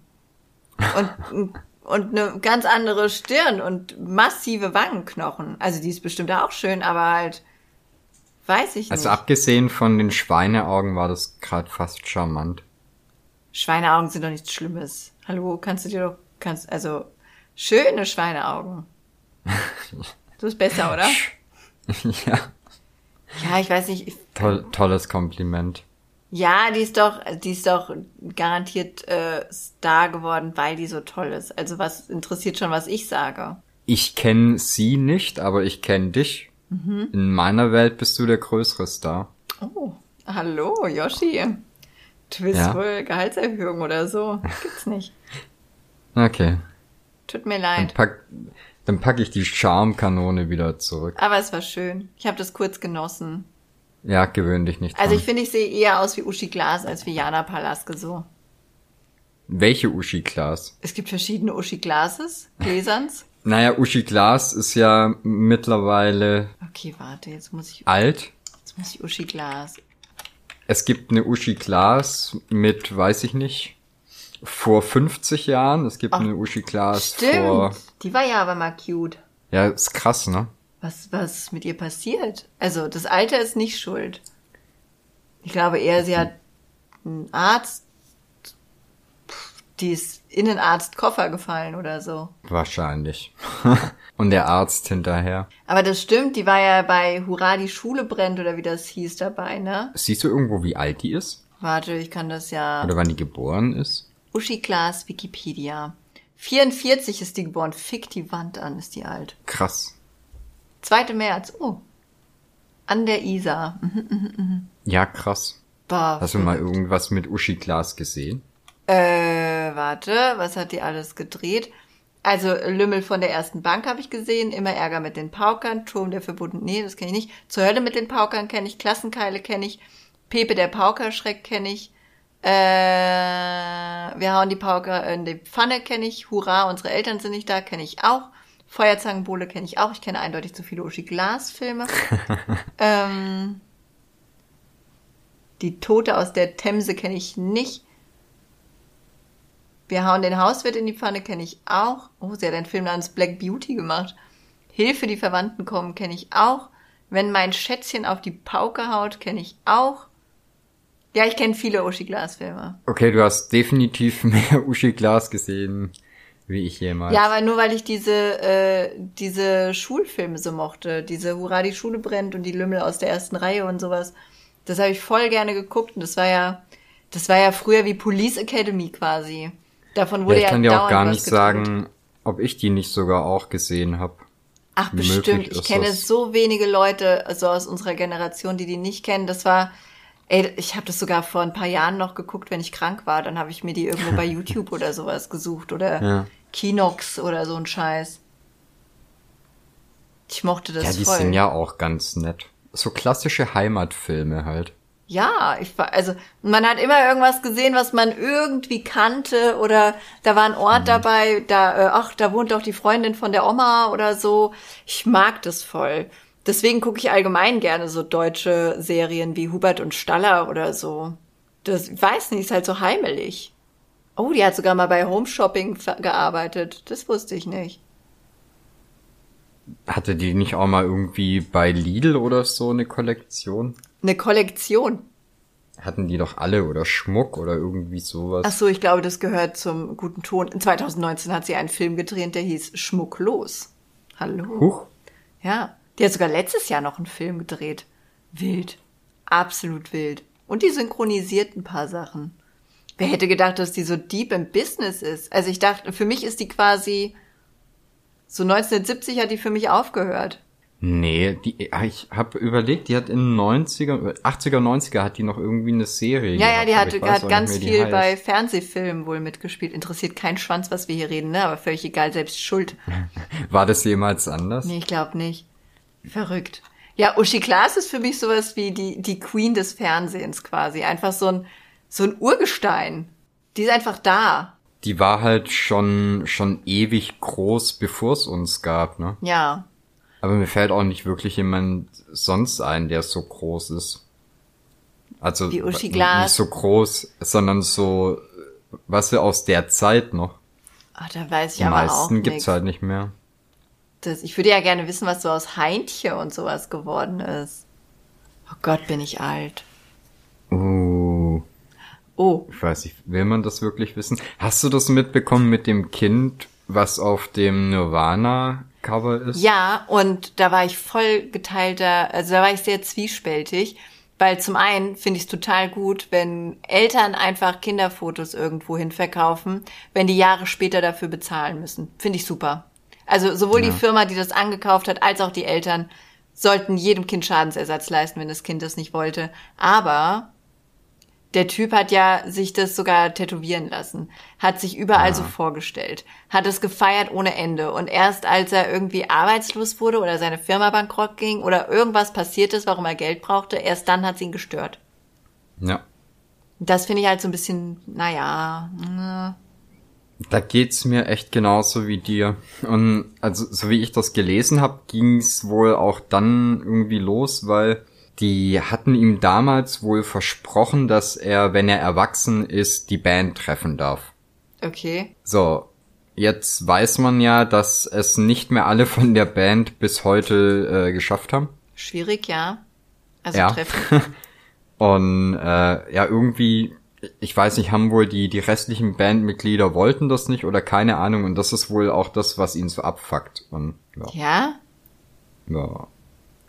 Und, und eine ganz andere Stirn und massive Wangenknochen. Also die ist bestimmt auch schön, aber halt, weiß ich nicht. Also abgesehen von den Schweineaugen war das gerade fast charmant. Schweineaugen sind doch nichts Schlimmes. Hallo, kannst du dir doch, kannst, also, schöne Schweineaugen. So ist besser, oder? ja, Ja, ich weiß nicht. Ich, toll, tolles Kompliment. ja, die ist doch, die ist doch garantiert äh, Star geworden, weil die so toll ist. Also was interessiert schon, was ich sage. Ich kenne sie nicht, aber ich kenne dich. Mhm. In meiner Welt bist du der größere Star. Oh, hallo, Yoshi. Du willst Ja. wohl Gehaltserhöhung oder so? Gibt's nicht. Okay. Tut mir Dann leid. pack, dann pack ich die Charmkanone wieder zurück. Aber es war schön. Ich habe das kurz genossen. Ja, gewöhn dich nicht dran. Also ich finde, ich sehe eher aus wie Uschi Glas als wie Jana Palaske so. Welche Uschi Glas? Es gibt verschiedene Uschi Glases, Gläserns. Naja, Uschi Glas ist ja mittlerweile Okay, warte, jetzt muss ich, alt. jetzt muss ich Uschi Glas. Es gibt eine Uschi Glas mit, weiß ich nicht, vor 50 Jahren. Es gibt Ach, eine Uschi Glas Stimmt, vor... die war ja aber mal cute. Ja, ist krass, ne? Was, was ist mit ihr passiert? Also, das Alter ist nicht schuld. Ich glaube eher, sie hat einen Arzt, die ist in den Arztkoffer gefallen oder so. Wahrscheinlich. Und der Arzt hinterher. Aber das stimmt, die war ja bei Hurra, die Schule brennt oder wie das hieß dabei, ne? Siehst du irgendwo, wie alt die ist? Warte, ich kann das ja. Oder wann die geboren ist? Uschi Glas, Wikipedia. 44 ist die geboren. Fick die Wand an, ist die alt. Krass. 2. März, oh. An der Isar. Mhm. Ja, krass. Boah, Hast du mal irgendwas mit Uschi Glas gesehen? Äh, warte, was hat die alles gedreht? Also Lümmel von der ersten Bank habe ich gesehen, immer Ärger mit den Paukern, Turm der verbundenen, nee, das kenne ich nicht. Zur Hölle mit den Paukern kenne ich, Klassenkeile kenne ich, Pepe der Paukerschreck kenne ich, äh, wir hauen die Pauker in die Pfanne kenne ich, Hurra, unsere Eltern sind nicht da, kenne ich auch. Feuerzangenbowle kenne ich auch, ich kenne eindeutig zu viele Uschi Glas Filme. ähm, die Tote aus der Themse kenne ich nicht. Wir hauen den Hauswirt in die Pfanne, kenne ich auch. Oh, sie hat einen Film namens Black Beauty gemacht. Hilfe, die Verwandten kommen, kenne ich auch. Wenn mein Schätzchen auf die Pauke haut, kenne ich auch. Ja, ich kenne viele Uschi Glas Filme. Okay, du hast definitiv mehr Uschi Glas gesehen, wie ich jemals. Ja, aber nur weil ich diese, äh, diese Schulfilme so mochte. Diese Hurra, die Schule brennt und die Lümmel aus der ersten Reihe und sowas. Das habe ich voll gerne geguckt und das war ja, das war ja früher wie Police Academy quasi. Davon ja, wurde ich ja, kann dir auch gar nicht sagen, ob ich die nicht sogar auch gesehen habe. Ach, bestimmt. Ich kenne das? so wenige Leute, also aus unserer Generation, die die nicht kennen. Das war, ey, ich habe das sogar vor ein paar Jahren noch geguckt, wenn ich krank war. Dann habe ich mir die irgendwo bei YouTube oder sowas gesucht oder Ja. Kinox oder so ein Scheiß. Ich mochte das Ja, die voll. sind ja auch ganz nett. So klassische Heimatfilme halt. Ja, ich war, also man hat immer irgendwas gesehen, was man irgendwie kannte oder da war ein Ort dabei, da, äh, ach, da wohnt doch die Freundin von der Oma oder so. Ich mag das voll. Deswegen gucke ich allgemein gerne so deutsche Serien wie Hubert und Staller oder so. Das, ich weiß nicht, ist halt so heimelig. Oh, die hat sogar mal bei Home Shopping gearbeitet. Das wusste ich nicht. Hatte die nicht auch mal irgendwie bei Lidl oder so eine Kollektion? Eine Kollektion. Hatten die doch alle oder Schmuck oder irgendwie sowas? Ach so, ich glaube, das gehört zum guten Ton. In 2019 hat sie einen Film gedreht, der hieß Schmucklos. Hallo. Huch. Ja, die hat sogar letztes Jahr noch einen Film gedreht. Wild. Absolut wild. Und die synchronisiert ein paar Sachen. Wer hätte gedacht, dass die so deep im Business ist? Also ich dachte, für mich ist die quasi, so 1970 hat die für mich aufgehört. Nee, die, ah, ich habe überlegt, die hat in 90er, 80er, 90er hat die noch irgendwie eine Serie Ja, ja, die hat, hat ganz nicht viel bei. Fernsehfilmen wohl mitgespielt. Interessiert keinen Schwanz, was wir hier reden, ne? Aber völlig egal, selbst schuld. War das jemals anders? Nee, ich glaube nicht. Verrückt. Ja, Uschi Glas ist für mich sowas wie die, die Queen des Fernsehens quasi. Einfach so ein, so ein Urgestein. Die ist einfach da. Die war halt schon, schon ewig groß, bevor es uns gab, ne? Ja. Aber mir fällt auch nicht wirklich jemand sonst ein, der so groß ist. Also Wie Uschi Glas. nicht so groß, sondern so, was du, aus der Zeit noch. Ach, da weiß ich Die aber auch meisten gibt's nichts. halt nicht mehr. Das, ich würde ja gerne wissen, was so aus Heintje und sowas geworden ist. Oh Gott, bin ich alt. Uh, Oh, ich weiß nicht, will man das wirklich wissen? Hast du das mitbekommen mit dem Kind, was auf dem Nirvana-Cover ist? Ja, und da war ich voll geteilter, also da war ich sehr zwiespältig, weil zum einen finde ich es total gut, wenn Eltern einfach Kinderfotos irgendwo hin verkaufen, wenn die Jahre später dafür bezahlen müssen. Finde ich super. Also sowohl die Firma, die das angekauft hat, als auch die Eltern sollten jedem Kind Schadensersatz leisten, wenn das Kind das nicht wollte. Aber der Typ hat ja sich das sogar tätowieren lassen, hat sich überall so vorgestellt, hat es gefeiert ohne Ende. Und erst als er irgendwie arbeitslos wurde oder seine Firma bankrott ging oder irgendwas passiert ist, warum er Geld brauchte, erst dann hat es ihn gestört. Ja. Das finde ich halt so ein bisschen, naja, ne. Da geht's mir echt genauso wie dir. Und also so wie ich das gelesen habe, ging's wohl auch dann irgendwie los, weil die hatten ihm damals wohl versprochen, dass er, wenn er erwachsen ist, die Band treffen darf. okay. So, jetzt weiß man ja, dass es nicht mehr alle von der Band bis heute äh, geschafft haben. Schwierig, ja. Also Ja. treffen. Und äh, ja, irgendwie, ich weiß nicht, haben wohl die, die restlichen Bandmitglieder wollten das nicht oder keine Ahnung. Und das ist wohl auch das, was ihn so abfuckt. Und ja, Ja? ja.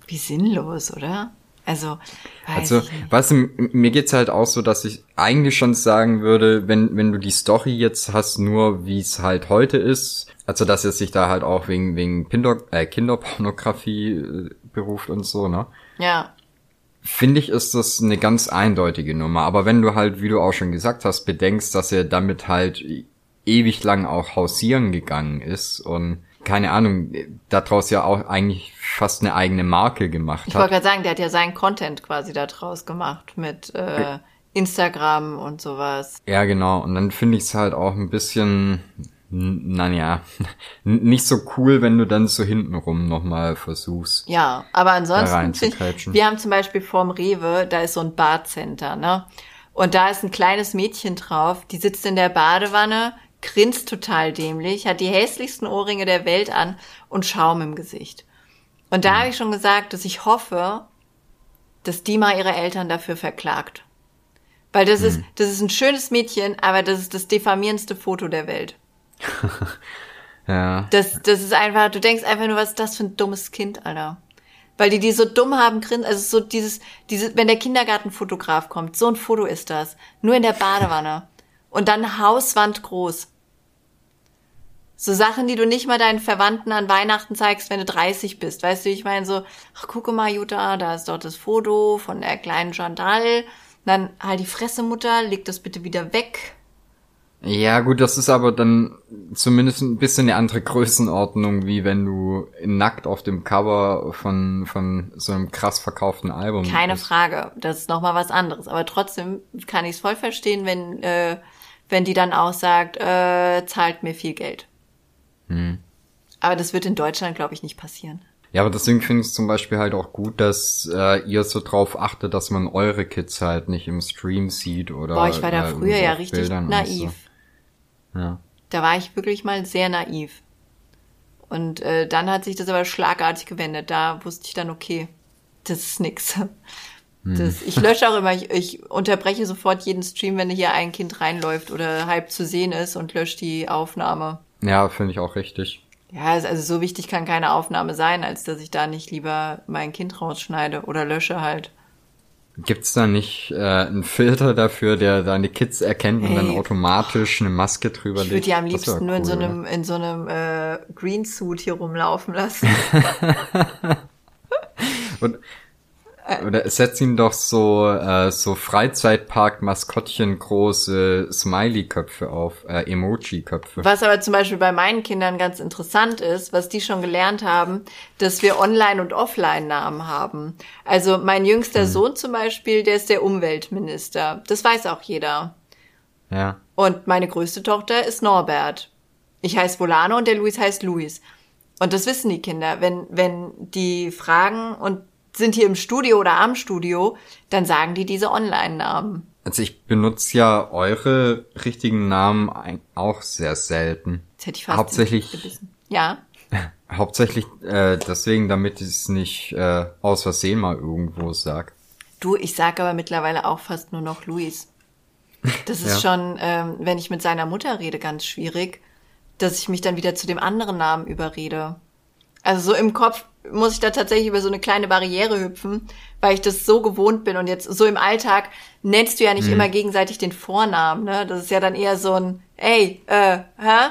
Wie sinnlos, oder? Also, Also, weißt du, mir geht's halt auch so, dass ich eigentlich schon sagen würde, wenn, wenn du die Story jetzt hast, nur wie es halt heute ist, also dass er sich da halt auch wegen, wegen Kinder, äh, Kinderpornografie äh, beruft und so, ne? Ja. Finde ich, ist das eine ganz eindeutige Nummer. Aber wenn du halt, wie du auch schon gesagt hast, bedenkst, dass er damit halt ewig lang auch hausieren gegangen ist und keine Ahnung, daraus ja auch eigentlich fast eine eigene Marke gemacht Ich wollte hat. gerade sagen, der hat ja seinen Content quasi da draus gemacht mit äh, Instagram und sowas. Ja, genau. Und dann finde ich es halt auch ein bisschen, naja, nicht so cool, wenn du dann so hintenrum nochmal versuchst. Ja, aber ansonsten, find, wir haben zum Beispiel vorm Rewe, da ist so ein Badcenter, ne? Und da ist ein kleines Mädchen drauf, die sitzt in der Badewanne, grinst total dämlich, hat die hässlichsten Ohrringe der Welt an und Schaum im Gesicht. Und da habe ich schon gesagt, dass ich hoffe, dass die mal ihre Eltern dafür verklagt. Weil das ist, das ist ein schönes Mädchen, aber das ist das diffamierendste Foto der Welt. Ja. Das, das ist einfach, du denkst einfach nur, was ist das für ein dummes Kind, Alter. Weil die die so dumm haben, grin, also so dieses, diese, wenn der Kindergartenfotograf kommt, so ein Foto ist das. Nur in der Badewanne. Und dann Hauswand groß. So Sachen, die du nicht mal deinen Verwandten an Weihnachten zeigst, wenn du 30 bist. Weißt du, ich meine so, ach, gucke mal, Jutta, da ist doch das Foto von der kleinen Chantal. Dann halt die Fresse, Mutter, leg das bitte wieder weg. Ja, gut, das ist aber dann zumindest ein bisschen eine andere Größenordnung, wie wenn du nackt auf dem Cover von, von so einem krass verkauften Album Keine bist. Frage, das ist nochmal was anderes. Aber trotzdem kann ich es voll verstehen, wenn, äh, wenn die dann auch sagt, äh, zahlt mir viel Geld. Hm. Aber das wird in Deutschland, glaube ich, nicht passieren. Ja, aber deswegen finde ich es zum Beispiel halt auch gut, dass äh, ihr so drauf achtet, dass man eure Kids halt nicht im Stream sieht oder. Boah, ich war da äh, früher ja richtig naiv. So. Ja. Da war ich wirklich mal sehr naiv. Und äh, dann hat sich das aber schlagartig gewendet. Da wusste ich dann, okay, das ist nix. Das, ich lösche auch immer, ich, ich unterbreche sofort jeden Stream, wenn hier ein Kind reinläuft oder halb zu sehen ist und lösche die Aufnahme. Ja, finde ich auch richtig. Ja, also so wichtig kann keine Aufnahme sein, als dass ich da nicht lieber mein Kind rausschneide oder lösche halt. Gibt's da nicht äh, einen Filter dafür, der deine Kids erkennt und dann automatisch eine Maske drüber Ich würde legt? die am liebsten nur in so cool, einem, in so einem äh, Green Suit hier rumlaufen lassen. Und, oder setz ihn doch so, äh, so Freizeitpark-Maskottchen große Smiley-Köpfe auf, äh, Emoji-Köpfe. Was aber zum Beispiel bei meinen Kindern ganz interessant ist, was die schon gelernt haben, dass wir Online- und Offline-Namen haben. Also mein jüngster Sohn zum Beispiel, der ist der Umweltminister. Das weiß auch jeder. Ja. Und meine größte Tochter ist Norbert. Ich heiße Volano und der Luis heißt Luis. Und das wissen die Kinder. Wenn, wenn die fragen und sind hier im Studio oder am Studio, dann sagen die diese Online-Namen. Also ich benutze ja eure richtigen Namen auch sehr selten. Jetzt hätte ich fast Hauptsächlich-. Ja. Hauptsächlich äh, deswegen, damit ich es nicht äh, aus Versehen mal irgendwo sag. Du, ich sag aber mittlerweile auch fast nur noch Luis. Das ist Ja. schon, ähm, wenn ich mit seiner Mutter rede, ganz schwierig, dass ich mich dann wieder zu dem anderen Namen überrede. Also so im Kopf muss ich da tatsächlich über so eine kleine Barriere hüpfen, weil ich das so gewohnt bin. Und jetzt so im Alltag nennst du ja nicht immer gegenseitig den Vornamen, ne? Das ist ja dann eher so ein, ey, äh, hä?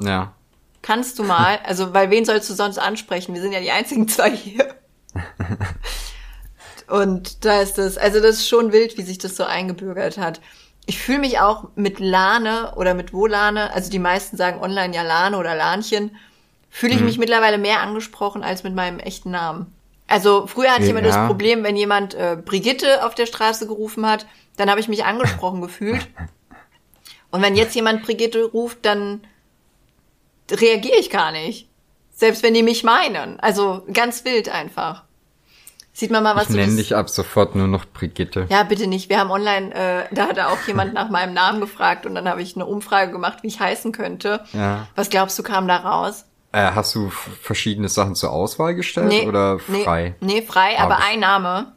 Ja. Kannst du mal? Also, weil wen sollst du sonst ansprechen? Wir sind ja die einzigen zwei hier. Und da ist das, also das ist schon wild, wie sich das so eingebürgert hat. Ich fühle mich auch mit Lane oder mit Wolane, also die meisten sagen online ja Lane oder Lanchen, fühle ich mich mittlerweile mehr angesprochen als mit meinem echten Namen. Also früher hatte ich immer das Ja. Problem, wenn jemand äh, Brigitte auf der Straße gerufen hat, dann habe ich mich angesprochen gefühlt. Und wenn jetzt jemand Brigitte ruft, dann reagiere ich gar nicht. Selbst wenn die mich meinen. Also ganz wild einfach. Sieht man mal, was Ich du nenne das- dich ab sofort nur noch Brigitte. Ja, bitte nicht. Wir haben online, äh, da hat auch jemand nach meinem Namen gefragt und dann habe ich eine Umfrage gemacht, wie ich heißen könnte. Ja. Was glaubst du, kam da raus? Äh, hast du verschiedene Sachen zur Auswahl gestellt oder frei? Nee, nee frei, Ah, aber ein Name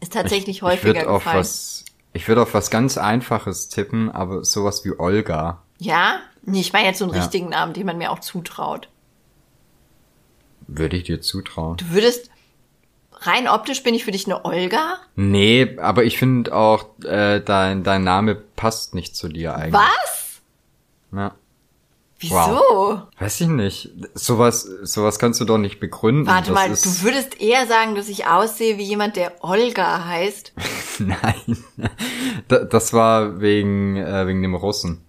ist tatsächlich ich häufiger auf gefallen. was, ich würde auf was ganz Einfaches tippen, aber sowas wie Olga. Ja? Nee, ich meine jetzt so einen Ja. richtigen Namen, den man mir auch zutraut. Würde ich dir zutrauen. Du würdest, rein optisch bin ich für dich eine Olga? Nee, aber ich finde auch, äh, dein, dein Name passt nicht zu dir eigentlich. Was? Ja. Wieso? Weiß ich nicht. Sowas, sowas kannst du doch nicht begründen. Warte Das mal, ist, du würdest eher sagen, dass ich aussehe wie jemand, der Olga heißt? Nein. Da- Das war wegen, äh, wegen dem Russen.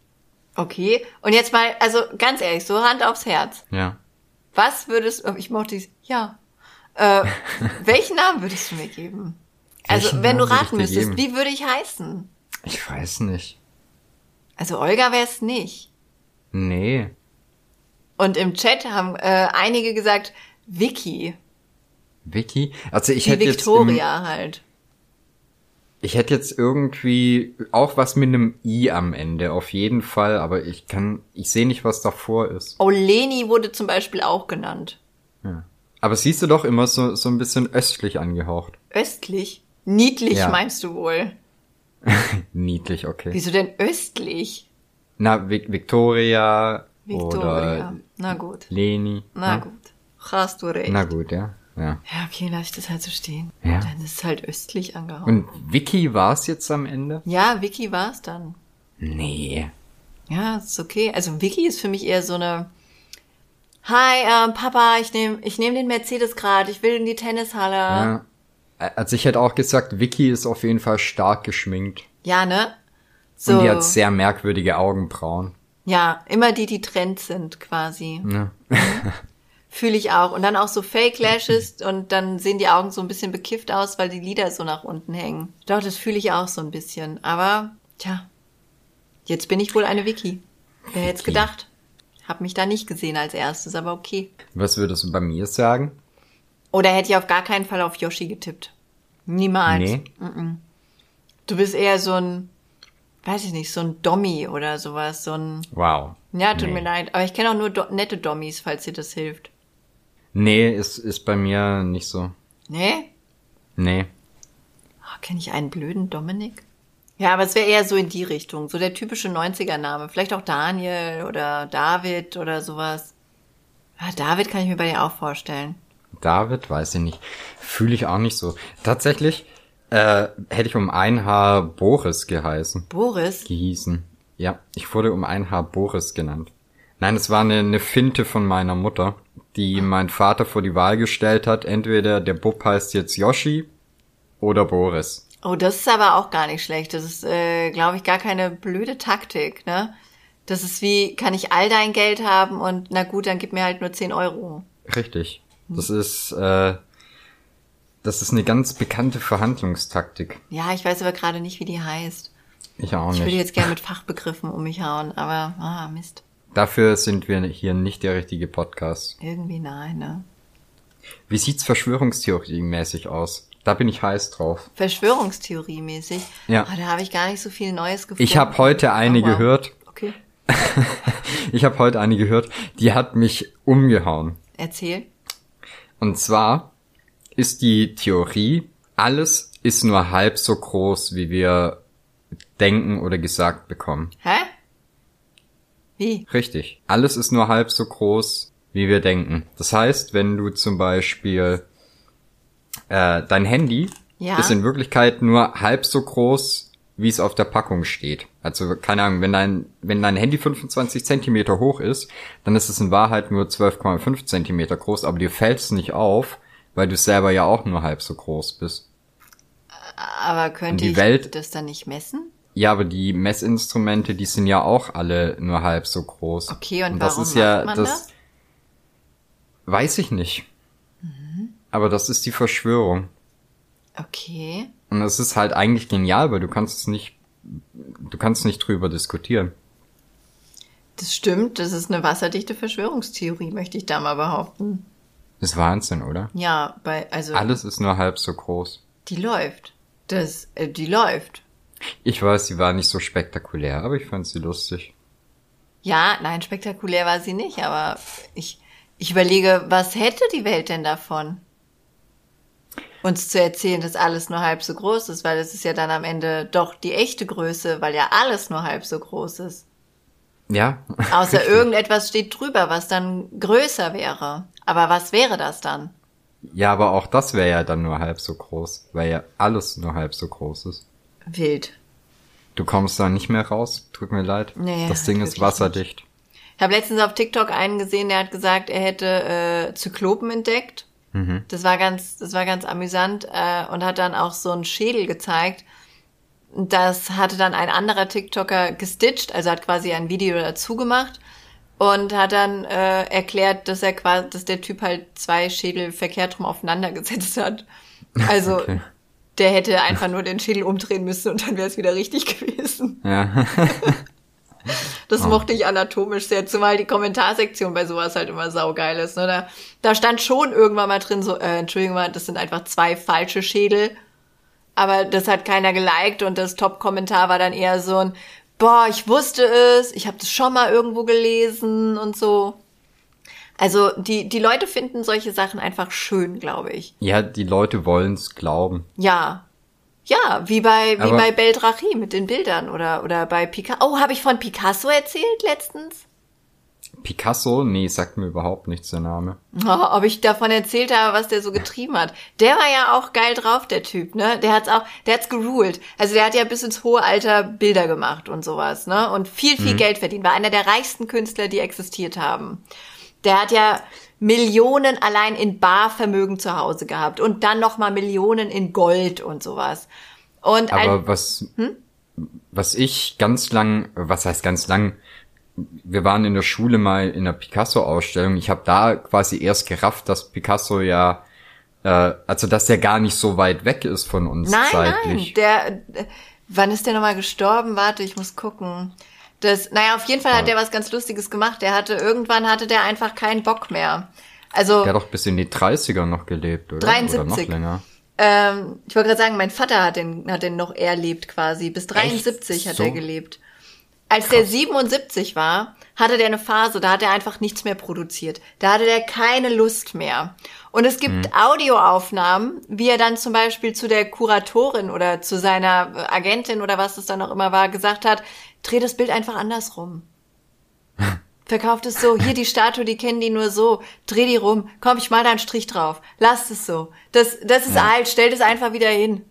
Okay. Und jetzt mal, also ganz ehrlich, so Hand aufs Herz. Ja. Was würdest oh, ich mochte dies, ja. Äh, welchen Namen würdest du mir geben? Also, Welchen wenn du Namen ich raten müsstest, geben? wie würde ich heißen? Ich weiß nicht. Also, Olga wäre es nicht. Nee. Und im Chat haben äh, einige gesagt, Vicky. Vicky? Also ich Die hätte jetzt im, Victoria halt. ich hätte jetzt irgendwie auch was mit einem I am Ende, auf jeden Fall, aber ich kann, ich sehe nicht, was davor ist. Oh, Leni wurde zum Beispiel auch genannt. Ja. Aber siehst du doch immer so, so ein bisschen östlich angehaucht. Östlich? Niedlich Ja. meinst du wohl? Niedlich, okay. Wieso denn östlich? Na, Vic Victoria, Victoria. oder Na gut. Leni. Na Ja? gut. Hast du recht. Na gut, ja. ja. Ja, okay, lass ich das halt so stehen. Ja. Dann ist es halt östlich angehauen. Und Vicky war es jetzt am Ende? ja, Vicky war es dann. Nee. Ja, ist okay. Also Vicky ist für mich eher so eine Hi, ähm, Papa, ich nehme ich nehm den Mercedes gerade, ich will in die Tennishalle. Ja, Ja. Also ich hätte auch gesagt, Vicky ist auf jeden Fall stark geschminkt. ne? So. Und die hat sehr merkwürdige Augenbrauen. ja, immer die, die Trend sind quasi. Ja. Fühle ich auch. Und dann auch so Fake Lashes und dann sehen die Augen so ein bisschen bekifft aus, weil die Lider so nach unten hängen. Doch, das fühle ich auch so ein bisschen. Aber, tja, jetzt bin ich wohl eine Vicky. Wer hätte es gedacht? Hab mich da nicht gesehen als erstes, aber okay. Was würdest du bei mir sagen? Oder hätte ich auf gar keinen Fall auf Yoshi getippt. Niemals. Nee. Du bist eher so ein, weiß ich nicht, so ein Dommy oder sowas. So ein, Wow. ja, tut nee. mir leid. Aber ich kenne auch nur do nette Dommies, falls dir das hilft. Nee, ist, ist bei mir nicht so. Nee? Nee. Oh, kenne ich einen blöden Dominik? Ja, aber es wäre eher so in die Richtung. So der typische 90er-Name. Vielleicht auch Daniel oder David oder sowas. Ja, David kann ich mir bei dir auch vorstellen. David, weiß ich nicht. Fühle ich auch nicht so. Tatsächlich äh, hätte ich um ein Haar Boris geheißen. Boris? Gehießen. Ja, ich wurde um ein Haar Boris genannt. Nein, es war eine, eine Finte von meiner Mutter, die mein Vater vor die Wahl gestellt hat. Entweder der Bub heißt jetzt Yoshi oder Boris. Oh, das ist aber auch gar nicht schlecht. Das ist, äh, glaube ich, gar keine blöde Taktik, ne? Das ist wie, kann ich all dein Geld haben und na gut, dann gib mir halt nur 10 Euro. Richtig. Das ist, äh, das ist eine ganz bekannte Verhandlungstaktik. Ja, ich weiß aber gerade nicht, wie die heißt. Ich auch Ich würde nicht. jetzt gerne mit Fachbegriffen um mich hauen, aber, ah, Mist. Dafür sind wir hier nicht der richtige Podcast. Irgendwie nein, ne? Wie sieht's Verschwörungstheorie-mäßig aus? Da bin ich heiß drauf. Verschwörungstheorie-mäßig. Ja. Oh, da habe ich gar nicht so viel Neues gefunden. Ich habe heute eine Oh, wow. gehört. Okay. Ich habe heute eine gehört, die hat mich umgehauen. Erzähl. Und zwar ist die Theorie, alles ist nur halb so groß, wie wir denken oder gesagt bekommen. Hä? Wie? Richtig. Alles ist nur halb so groß, wie wir denken. Das heißt, wenn du zum Beispiel äh, dein Handy Ja. ist in Wirklichkeit nur halb so groß, wie es auf der Packung steht. Also keine Ahnung, wenn dein wenn dein Handy 25 Zentimeter hoch ist, dann ist es in Wahrheit nur 12,5 Zentimeter groß, aber dir fällt es nicht auf, weil du selber ja auch nur halb so groß bist. Aber könnte die ich Welt- das dann nicht messen? Ja, aber die Messinstrumente, die sind ja auch alle nur halb so groß. Okay, und das warum ist ja man das, das? Weiß ich nicht. Mhm. Aber das ist die Verschwörung. Okay. Und es ist halt eigentlich genial, weil du kannst es nicht, du kannst nicht drüber diskutieren. Das stimmt, das ist eine wasserdichte Verschwörungstheorie, möchte ich da mal behaupten. Das ist Wahnsinn, oder? Ja, bei, also, Alles ist nur halb so groß. die läuft. Das, äh, die läuft. Ich weiß, sie war nicht so spektakulär, aber ich fand sie lustig. Ja, nein, spektakulär war sie nicht, aber ich, ich überlege, was hätte die Welt denn davon? Uns zu erzählen, dass alles nur halb so groß ist, weil es ist ja dann am Ende doch die echte Größe, weil ja alles nur halb so groß ist. Ja. Außer richtig. irgendetwas steht drüber, was dann größer wäre. Aber was wäre das dann? Ja, aber auch das wäre ja dann nur halb so groß, weil ja alles nur halb so groß ist. Wild. Du kommst da nicht mehr raus, tut mir leid. Nee, das Ding ist wasserdicht. Ich habe letztens auf TikTok einen gesehen, der hat gesagt, er hätte äh, Zyklopen entdeckt. Mhm. Das war ganz, das war ganz amüsant äh, und hat dann auch so einen Schädel gezeigt. Das hatte dann ein anderer TikToker gestitcht, also hat quasi ein Video dazu gemacht und hat dann äh, erklärt, dass er quasi, dass der Typ halt zwei Schädel verkehrt rum aufeinander gesetzt hat. Also Okay. der hätte einfach nur den Schädel umdrehen müssen und dann wäre es wieder richtig gewesen. Ja. Das Oh. mochte ich anatomisch sehr, zumal die Kommentarsektion bei sowas halt immer saugeil ist. Ne? Da, da stand schon irgendwann mal drin so, äh, Entschuldigung mal, das sind einfach zwei falsche Schädel. Aber das hat keiner geliked und das Top-Kommentar war dann eher so ein, boah, ich wusste es, ich habe das schon mal irgendwo gelesen und so. Also die, die Leute finden solche Sachen einfach schön, glaube ich. ja, die Leute wollen's glauben. Ja. Ja, wie bei, wie Aber- bei Beldrachi mit den Bildern oder, oder bei Picasso. Oh, habe ich von Picasso erzählt letztens? Picasso? Nee, sagt mir überhaupt nichts der Name. Oh, ob ich davon erzählt habe, was der so getrieben hat. Der war ja auch geil drauf, der Typ, ne? Der hat's auch, der hat's geruled. Also der hat ja bis ins hohe Alter Bilder gemacht und sowas, ne? Und viel, viel Geld verdient. War einer der reichsten Künstler, die existiert haben. Der hat ja Millionen allein in Barvermögen zu Hause gehabt und dann noch mal Millionen in Gold und sowas. Und ein, Aber was, Hm? was ich ganz lang, was heißt ganz lang, wir waren in der Schule mal in einer Picasso-Ausstellung. Ich habe da quasi erst gerafft, dass Picasso ja, äh, also dass der gar nicht so weit weg ist von uns Nein, zeitlich. nein, der, äh, wann ist der nochmal gestorben? Warte, ich muss gucken. Das, naja, auf jeden Fall hat Ja. der was ganz Lustiges gemacht. Der hatte, irgendwann hatte der einfach keinen Bock mehr. Also, Der hat doch bis in die 30er noch gelebt, oder? 73. Oder noch länger. ähm, ich wollte gerade sagen, mein Vater hat den, hat den noch erlebt quasi. Bis 73 hat So? er gelebt. Als der 77 war, hatte der eine Phase, da hat er einfach nichts mehr produziert. Da hatte der keine Lust mehr. Und es gibt Audioaufnahmen, wie er dann zum Beispiel zu der Kuratorin oder zu seiner äh, Agentin oder was es dann auch immer war, gesagt hat, dreh das Bild einfach andersrum. Verkauft es so, hier die Statue, die kennen die nur so, dreh die rum, komm, ich mal da einen Strich drauf, lasst es so. Das, das ist alt, stell das einfach wieder hin.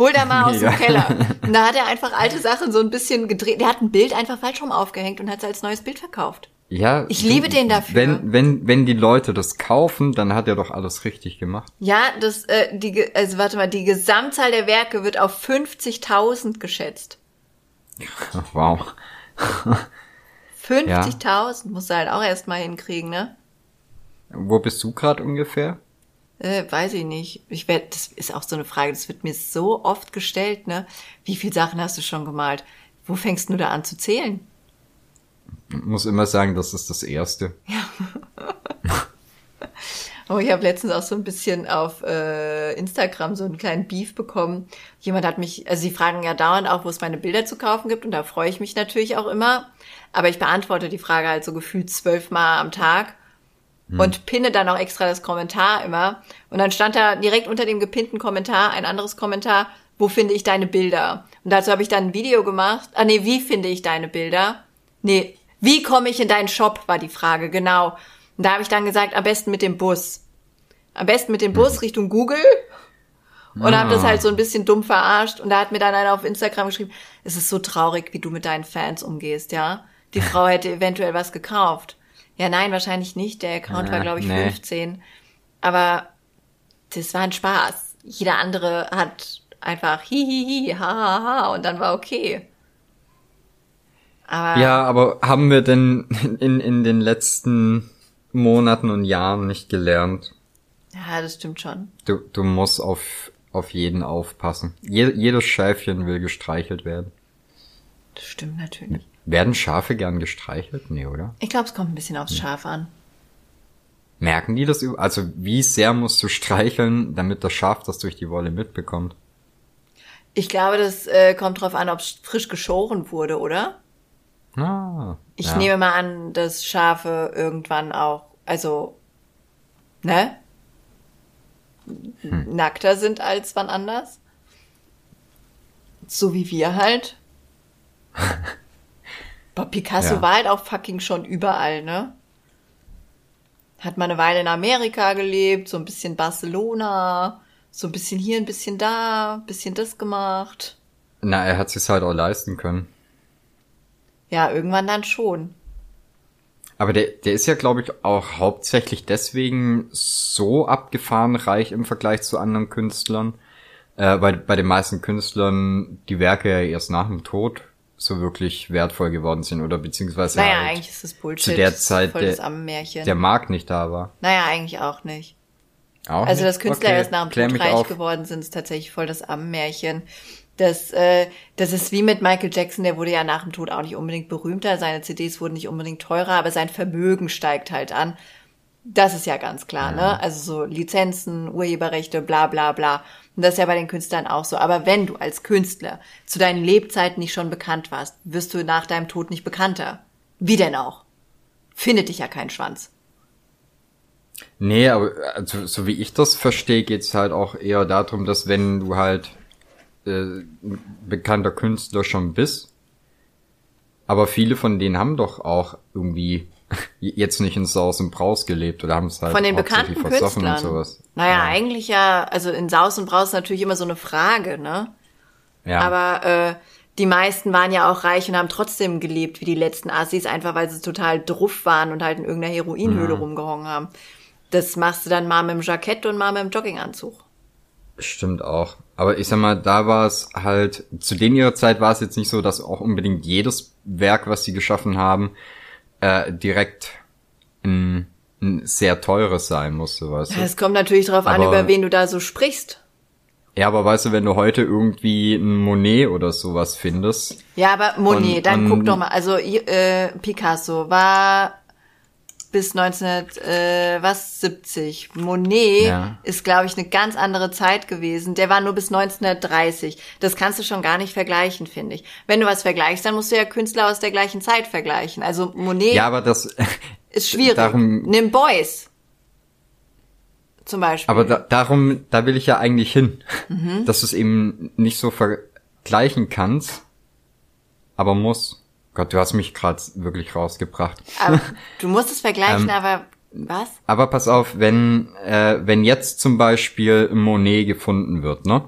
Hol da mal aus Ja. dem Keller. Und da hat er einfach alte Sachen so ein bisschen gedreht. Der hat ein Bild einfach falsch rum aufgehängt und hat es als neues Bild verkauft. Ja. Ich liebe den dafür. Wenn, wenn, wenn die Leute das kaufen, dann hat er doch alles richtig gemacht. Ja, das, äh, die, also warte mal, die Gesamtzahl der Werke wird auf 50.000 geschätzt. Wow. 50.000 musst du halt auch erstmal hinkriegen, ne? Wo bist du gerade ungefähr? Äh, weiß ich nicht. Ich werd, das ist auch so eine Frage, das wird mir so oft gestellt, ne? Wie viele Sachen hast du schon gemalt? Wo fängst du da an zu zählen? Muss immer sagen, das ist das Erste. Oh, ich habe letztens auch so ein bisschen auf äh, Instagram so einen kleinen Beef bekommen. Jemand hat mich, also sie fragen ja dauernd auch, wo es meine Bilder zu kaufen gibt und da freue ich mich natürlich auch immer. Aber ich beantworte die Frage halt so gefühlt zwölfmal am Tag und pinne dann auch extra das Kommentar immer. Und dann stand da direkt unter dem gepinnten Kommentar ein anderes Kommentar, wo finde ich deine Bilder? Und dazu habe ich dann ein Video gemacht. Ah nee, wie finde ich deine Bilder? Nee, wie komme ich in deinen Shop, war die Frage, genau. Und da habe ich dann gesagt, am besten mit dem Bus. Am besten mit dem Bus Richtung Google. Und habe das halt so ein bisschen dumm verarscht. Und da hat mir dann einer auf Instagram geschrieben, es ist so traurig, wie du mit deinen Fans umgehst, ja. Die Frau hätte eventuell was gekauft. Ja, nein, wahrscheinlich nicht. Der Account Ja, war, glaube ich, nee. 15. Aber das war ein Spaß. Jeder andere hat einfach hihihi, ha, ha, ha und dann war okay. Aber Ja, aber haben wir denn in, in den letzten Monaten und Jahren nicht gelernt? ja, das stimmt schon. Du, du musst auf, auf jeden aufpassen. Je, jedes Schäfchen will gestreichelt werden. Das stimmt natürlich. Werden Schafe gern gestreichelt? Nee, oder? Ich glaube, es kommt ein bisschen aufs Schaf an. Merken die das? Also wie sehr musst du streicheln, damit das Schaf das durch die Wolle mitbekommt? Ich glaube, das äh, kommt drauf an, ob es frisch geschoren wurde, oder? Ah, Ich ja. nehme mal an, dass Schafe irgendwann auch, also, ne? Hm. Nackter sind als wann anders. So wie wir halt. Aber Picasso Ja. war halt auch fucking schon überall, ne? Hat mal eine Weile in Amerika gelebt, so ein bisschen Barcelona, so ein bisschen hier, ein bisschen da, ein bisschen das gemacht. Na, er hat sich's halt auch leisten können. Ja, irgendwann dann schon. Aber der, der ist ja, glaube ich, auch hauptsächlich deswegen so abgefahren reich im Vergleich zu anderen Künstlern. Äh, bei, bei den meisten Künstlern die Werke ja erst nach dem Tod so wirklich wertvoll geworden sind oder beziehungsweise Naja, halt eigentlich ist das Bullshit. zu der Zeit voll der- das Ammenmärchen. der Markt nicht da war. Naja, eigentlich auch nicht. Auch Also, nicht? dass Künstler Okay, erst nach dem Tod reich auf. geworden sind, ist tatsächlich voll das Ammenmärchen. Das, äh, das ist wie mit Michael Jackson, der wurde ja nach dem Tod auch nicht unbedingt berühmter, seine CDs wurden nicht unbedingt teurer, aber sein Vermögen steigt halt an. Das ist ja ganz klar, ne? Also so Lizenzen, Urheberrechte, bla bla bla. Und das ist ja bei den Künstlern auch so. Aber wenn du als Künstler zu deinen Lebzeiten nicht schon bekannt warst, wirst du nach deinem Tod nicht bekannter. Wie denn auch? Findet dich ja kein Schwanz. Nee, aber also, so wie ich das verstehe, geht's halt auch eher darum, dass wenn du halt äh, bekannter Künstler schon bist, aber viele von denen haben doch auch irgendwie jetzt nicht in Saus und Braus gelebt oder haben es halt Von den bekannten Künstlern. und sowas. Naja, ja. eigentlich ja, also in Saus und Braus ist natürlich immer so eine Frage, ne? ja. Aber äh, die meisten waren ja auch reich und haben trotzdem gelebt wie die letzten Assis, einfach weil sie total druff waren und halt in irgendeiner Heroinhöhle Mhm. rumgehongen haben. Das machst du dann mal mit dem Jackett und mal mit dem Jogginganzug. Stimmt auch. Aber ich sag mal, da war es halt, zu denen ihrer Zeit war es jetzt nicht so, dass auch unbedingt jedes Werk, was sie geschaffen haben, äh, direkt ein, ein sehr teures sein musste, weißt du? Es kommt natürlich darauf an, über wen du da so sprichst. Ja, aber weißt du, wenn du heute irgendwie ein Monet oder sowas findest, Ja, aber Monet, Und- dann und- guck doch mal. Also äh, Picasso war bis 19, äh, was 70. Monet Ja. ist, glaube ich, eine ganz andere Zeit gewesen. Der war nur bis 1930. Das kannst du schon gar nicht vergleichen, finde ich. Wenn du was vergleichst, dann musst du ja Künstler aus der gleichen Zeit vergleichen. Also Monet ja, aber das, ist schwierig. darum- Nimm Beuys. Zum Beispiel. aber da, darum, da will ich ja eigentlich hin, Mhm. dass du es eben nicht so vergleichen kannst, aber muss. Gott, du hast mich gerade wirklich rausgebracht. aber du musst es vergleichen, Ähm, aber was? Aber pass auf, wenn, äh, wenn jetzt zum Beispiel Monet gefunden wird, ne?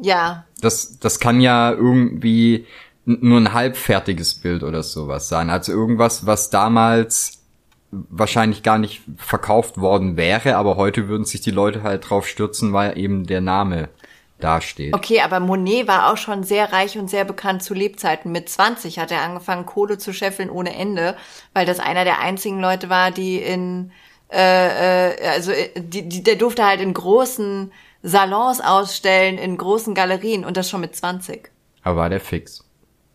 Ja, Das, das kann ja irgendwie nur ein halbfertiges Bild oder sowas sein. Also irgendwas, was damals wahrscheinlich gar nicht verkauft worden wäre, aber heute würden sich die Leute halt drauf stürzen, weil eben der Name dasteht. Okay, aber Monet war auch schon sehr reich und sehr bekannt zu Lebzeiten. Mit 20 hat er angefangen, Kohle zu scheffeln ohne Ende, weil das einer der einzigen Leute war, die in, äh, äh, also äh, die, die, der durfte halt in großen Salons ausstellen, in großen Galerien und das schon mit 20. Aber war der fix.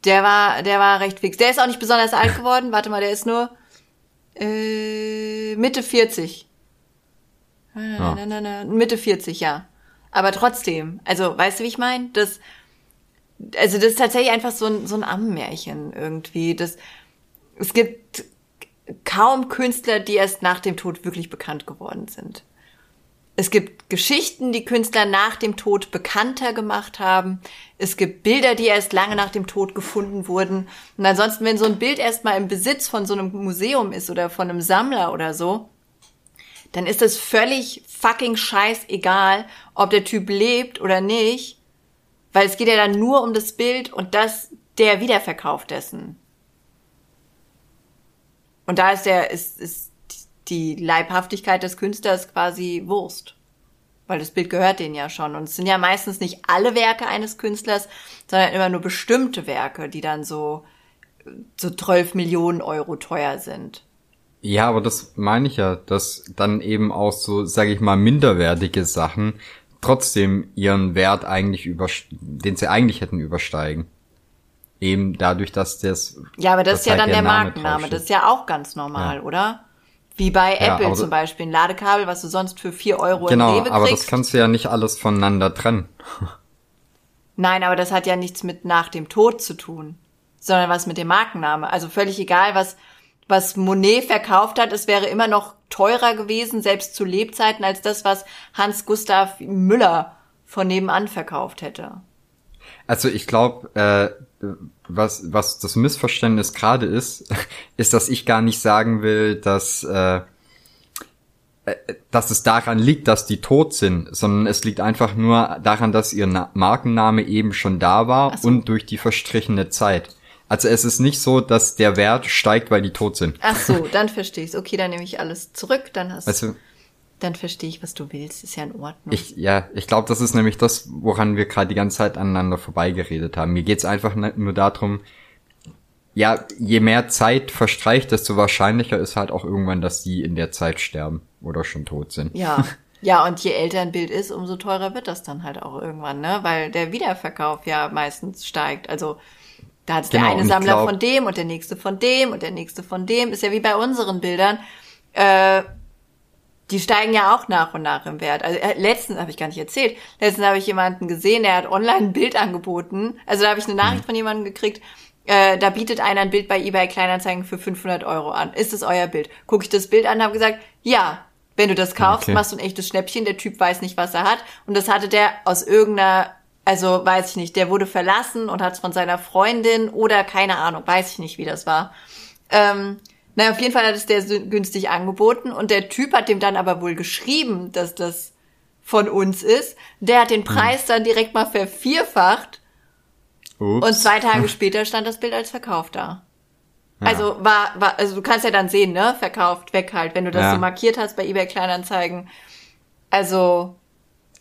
Der war, der war recht fix. Der ist auch nicht besonders alt geworden. Warte mal, der ist nur äh, Mitte 40. Na, na, na, na, Mitte 40, ja. Aber trotzdem, also weißt du, wie ich meine? Das, also das ist tatsächlich einfach so ein, so ein Ammenmärchen irgendwie. Das, es gibt kaum Künstler, die erst nach dem Tod wirklich bekannt geworden sind. Es gibt Geschichten, die Künstler nach dem Tod bekannter gemacht haben. Es gibt Bilder, die erst lange nach dem Tod gefunden wurden. Und ansonsten, wenn so ein Bild erstmal im Besitz von so einem Museum ist oder von einem Sammler oder so, dann ist es völlig fucking scheißegal, ob der Typ lebt oder nicht, weil es geht ja dann nur um das Bild und das der Wiederverkauf dessen. Und da ist der ist, ist die Leibhaftigkeit des Künstlers quasi Wurst. Weil das Bild gehört denen ja schon. Und es sind ja meistens nicht alle Werke eines Künstlers, sondern immer nur bestimmte Werke, die dann so, so 12 Millionen Euro teuer sind. Ja, aber das meine ich ja, dass dann eben auch so, sage ich mal, minderwertige Sachen trotzdem ihren Wert eigentlich über, den sie eigentlich hätten übersteigen. Eben dadurch, dass das. Ja, aber das, ist ja halt dann der, der Markenname. Das ist ja auch ganz normal, ja. oder? Wie bei ja, Apple zum Beispiel, ein Ladekabel, was du sonst für vier Euro genau, im Rewe aber das kannst du ja nicht alles voneinander trennen. Nein, aber das hat ja nichts mit nach dem Tod zu tun, sondern was mit dem Markenname. Also völlig egal, was, was Monet verkauft hat, es wäre immer noch teurer gewesen, selbst zu Lebzeiten, als das, was Hans Gustav Müller von nebenan verkauft hätte. Also ich glaube, äh, was, was das Missverständnis gerade ist, ist, dass ich gar nicht sagen will, dass, äh, äh, dass es daran liegt, dass die tot sind, sondern es liegt einfach nur daran, dass ihr Na Markenname eben schon da war so. und durch die verstrichene Zeit. Also es ist nicht so, dass der Wert steigt, weil die tot sind. Ach so, dann verstehe ich Okay, dann nehme ich alles zurück. Dann hast also, dann verstehe ich, was du willst. Ist ja in Ordnung. Ich, ja, ich glaube, das ist nämlich das, woran wir gerade die ganze Zeit aneinander vorbeigeredet haben. Mir geht's einfach nur darum, ja, je mehr Zeit verstreicht, desto wahrscheinlicher ist halt auch irgendwann, dass die in der Zeit sterben oder schon tot sind. Ja. Ja, und je älter ein Bild ist, umso teurer wird das dann halt auch irgendwann, ne? Weil der Wiederverkauf ja meistens steigt. Also da hat genau, der eine Sammler glaub, von dem und der nächste von dem und der nächste von dem. Ist ja wie bei unseren Bildern. Äh, die steigen ja auch nach und nach im Wert. Also äh, letztens habe ich gar nicht erzählt. Letztens habe ich jemanden gesehen, der hat online ein Bild angeboten. Also da habe ich eine Nachricht mhm. von jemandem gekriegt. Äh, da bietet einer ein Bild bei eBay Kleinanzeigen für 500 Euro an. Ist es euer Bild? Gucke ich das Bild an, habe gesagt, ja. Wenn du das kaufst, okay. machst du ein echtes Schnäppchen. Der Typ weiß nicht, was er hat. Und das hatte der aus irgendeiner also weiß ich nicht, der wurde verlassen und hat es von seiner Freundin oder keine Ahnung, weiß ich nicht, wie das war. Ähm, naja, auf jeden Fall hat es der günstig angeboten und der Typ hat dem dann aber wohl geschrieben, dass das von uns ist. Der hat den Preis hm. dann direkt mal vervierfacht. Ups. Und zwei Tage später stand das Bild als verkauft da. Ja. Also war, war, also du kannst ja dann sehen, ne? Verkauft, weg halt, wenn du das ja. so markiert hast bei eBay Kleinanzeigen. Also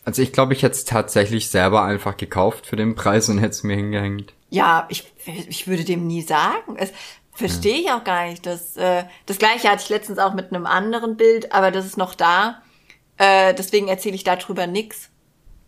also ich glaube, ich hätte es tatsächlich selber einfach gekauft für den Preis und hätte es mir hingehängt. Ja, ich, ich würde dem nie sagen. Es verstehe ich auch gar nicht. Das, äh, das gleiche hatte ich letztens auch mit einem anderen Bild, aber das ist noch da. Äh, deswegen erzähle ich darüber nix.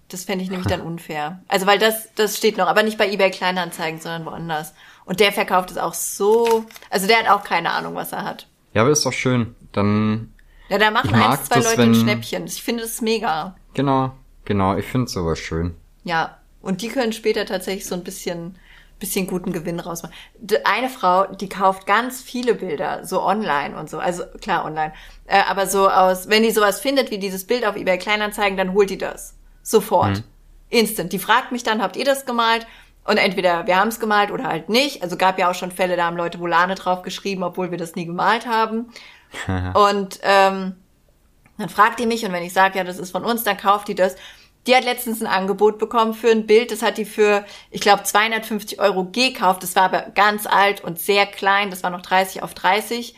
Das fände ich nämlich dann unfair. Also weil das, das steht noch, aber nicht bei eBay Kleinanzeigen, sondern woanders. Und der verkauft es auch so. Also der hat auch keine Ahnung, was er hat. Ja, aber ist doch schön. Dann. Ja, da machen eins, zwei das, Leute ein Schnäppchen. Ich finde das mega. Genau. Genau, ich finde sowas schön. Ja, und die können später tatsächlich so ein bisschen, bisschen guten Gewinn rausmachen. Eine Frau, die kauft ganz viele Bilder, so online und so, also klar online, äh, aber so aus, wenn die sowas findet wie dieses Bild auf eBay Kleinanzeigen, dann holt die das. Sofort. Mhm. Instant. Die fragt mich dann, habt ihr das gemalt? Und entweder wir haben es gemalt oder halt nicht. Also gab ja auch schon Fälle, da haben Leute Volane drauf geschrieben, obwohl wir das nie gemalt haben. und ähm, dann fragt die mich und wenn ich sage, ja, das ist von uns, dann kauft die das. Die hat letztens ein Angebot bekommen für ein Bild, das hat die für, ich glaube, 250 Euro gekauft. Das war aber ganz alt und sehr klein, das war noch 30 auf 30.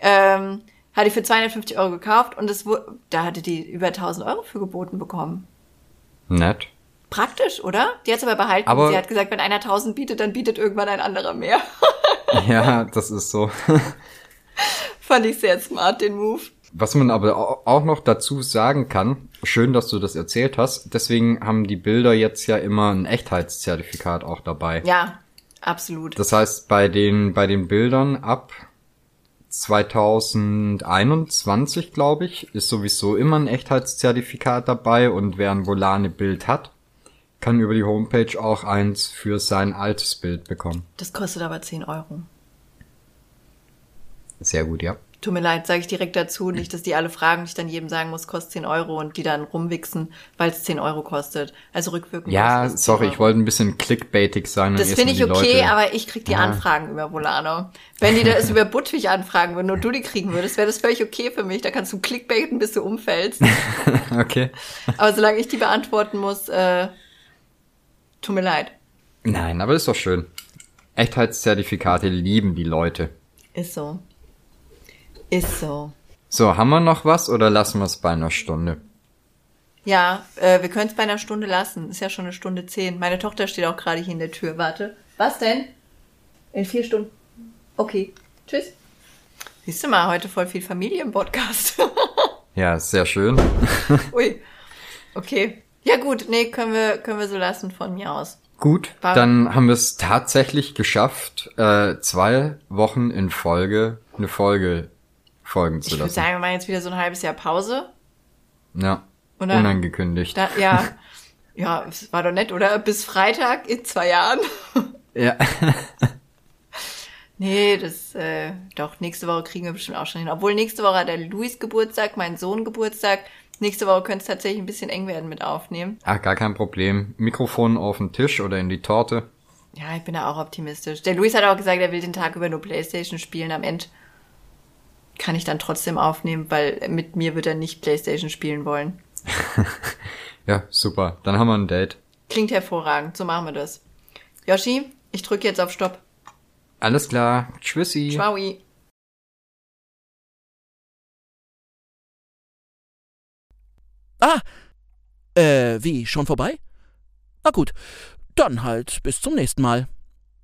Ähm, hat die für 250 Euro gekauft und das, da hatte die über 1000 Euro für geboten bekommen. Nett. Praktisch, oder? Die hat es aber behalten. Aber Sie hat gesagt, wenn einer 1000 bietet, dann bietet irgendwann ein anderer mehr. ja, das ist so. Fand ich sehr smart, den Move. Was man aber auch noch dazu sagen kann, schön, dass du das erzählt hast, deswegen haben die Bilder jetzt ja immer ein Echtheitszertifikat auch dabei. Ja, absolut. Das heißt, bei den, bei den Bildern ab 2021, glaube ich, ist sowieso immer ein Echtheitszertifikat dabei und wer ein Volane-Bild hat, kann über die Homepage auch eins für sein altes Bild bekommen. Das kostet aber 10 Euro. Sehr gut, ja. Tut mir leid, sage ich direkt dazu. Nicht, dass die alle fragen und ich dann jedem sagen muss, kostet 10 Euro und die dann rumwichsen, weil es 10 Euro kostet. Also rückwirkend. Ja, kostet es 10 sorry, ich wollte ein bisschen clickbaitig sein. Das finde ich okay, Leute- aber ich krieg die Ja. Anfragen über Volano. Wenn die das über Budwig anfragen würden und du die kriegen würdest, wäre das völlig okay für mich. Da kannst du clickbaiten, bis du umfällst. Okay. Aber solange ich die beantworten muss, äh, tut mir leid. Nein, aber ist doch schön. Echtheitszertifikate lieben die Leute. Ist so. Ist so. So, haben wir noch was oder lassen wir es bei einer Stunde? Ja, äh, wir können es bei einer Stunde lassen. Ist ja schon eine Stunde zehn. Meine Tochter steht auch gerade hier in der Tür. Warte. Was denn? In vier Stunden. Okay. Tschüss. Siehst du mal, heute voll viel Familie im Podcast. Ja, sehr schön. Ui. Okay. Ja gut, nee, können wir, können wir so lassen von mir aus. Gut, War- dann haben wir es tatsächlich geschafft, äh, zwei Wochen in Folge eine Folge folgen zu Ich würde lassen. sagen, wir machen jetzt wieder so ein halbes Jahr Pause. ja, Und dann- unangekündigt. Da, ja. Ja, es war doch nett, oder? Bis Freitag in zwei Jahren. Ja. Nee, das, äh, doch, nächste Woche kriegen wir bestimmt auch schon hin. Obwohl nächste Woche hat der Luis Geburtstag, mein Sohn Geburtstag. Nächste Woche könnte es tatsächlich ein bisschen eng werden mit aufnehmen. Ach, gar kein Problem. Mikrofon auf den Tisch oder in die Torte. Ja, ich bin da auch optimistisch. Der Luis hat auch gesagt, er will den Tag über nur Playstation spielen. Am Ende kann ich dann trotzdem aufnehmen, weil mit mir wird er nicht Playstation spielen wollen. Ja, super. Dann haben wir ein Date. Klingt hervorragend, so machen wir das. Yoshi, ich drücke jetzt auf Stopp. Alles klar. Tschüssi. Ciao. Ah, äh, wie, schon vorbei? Na gut, dann halt bis zum nächsten Mal.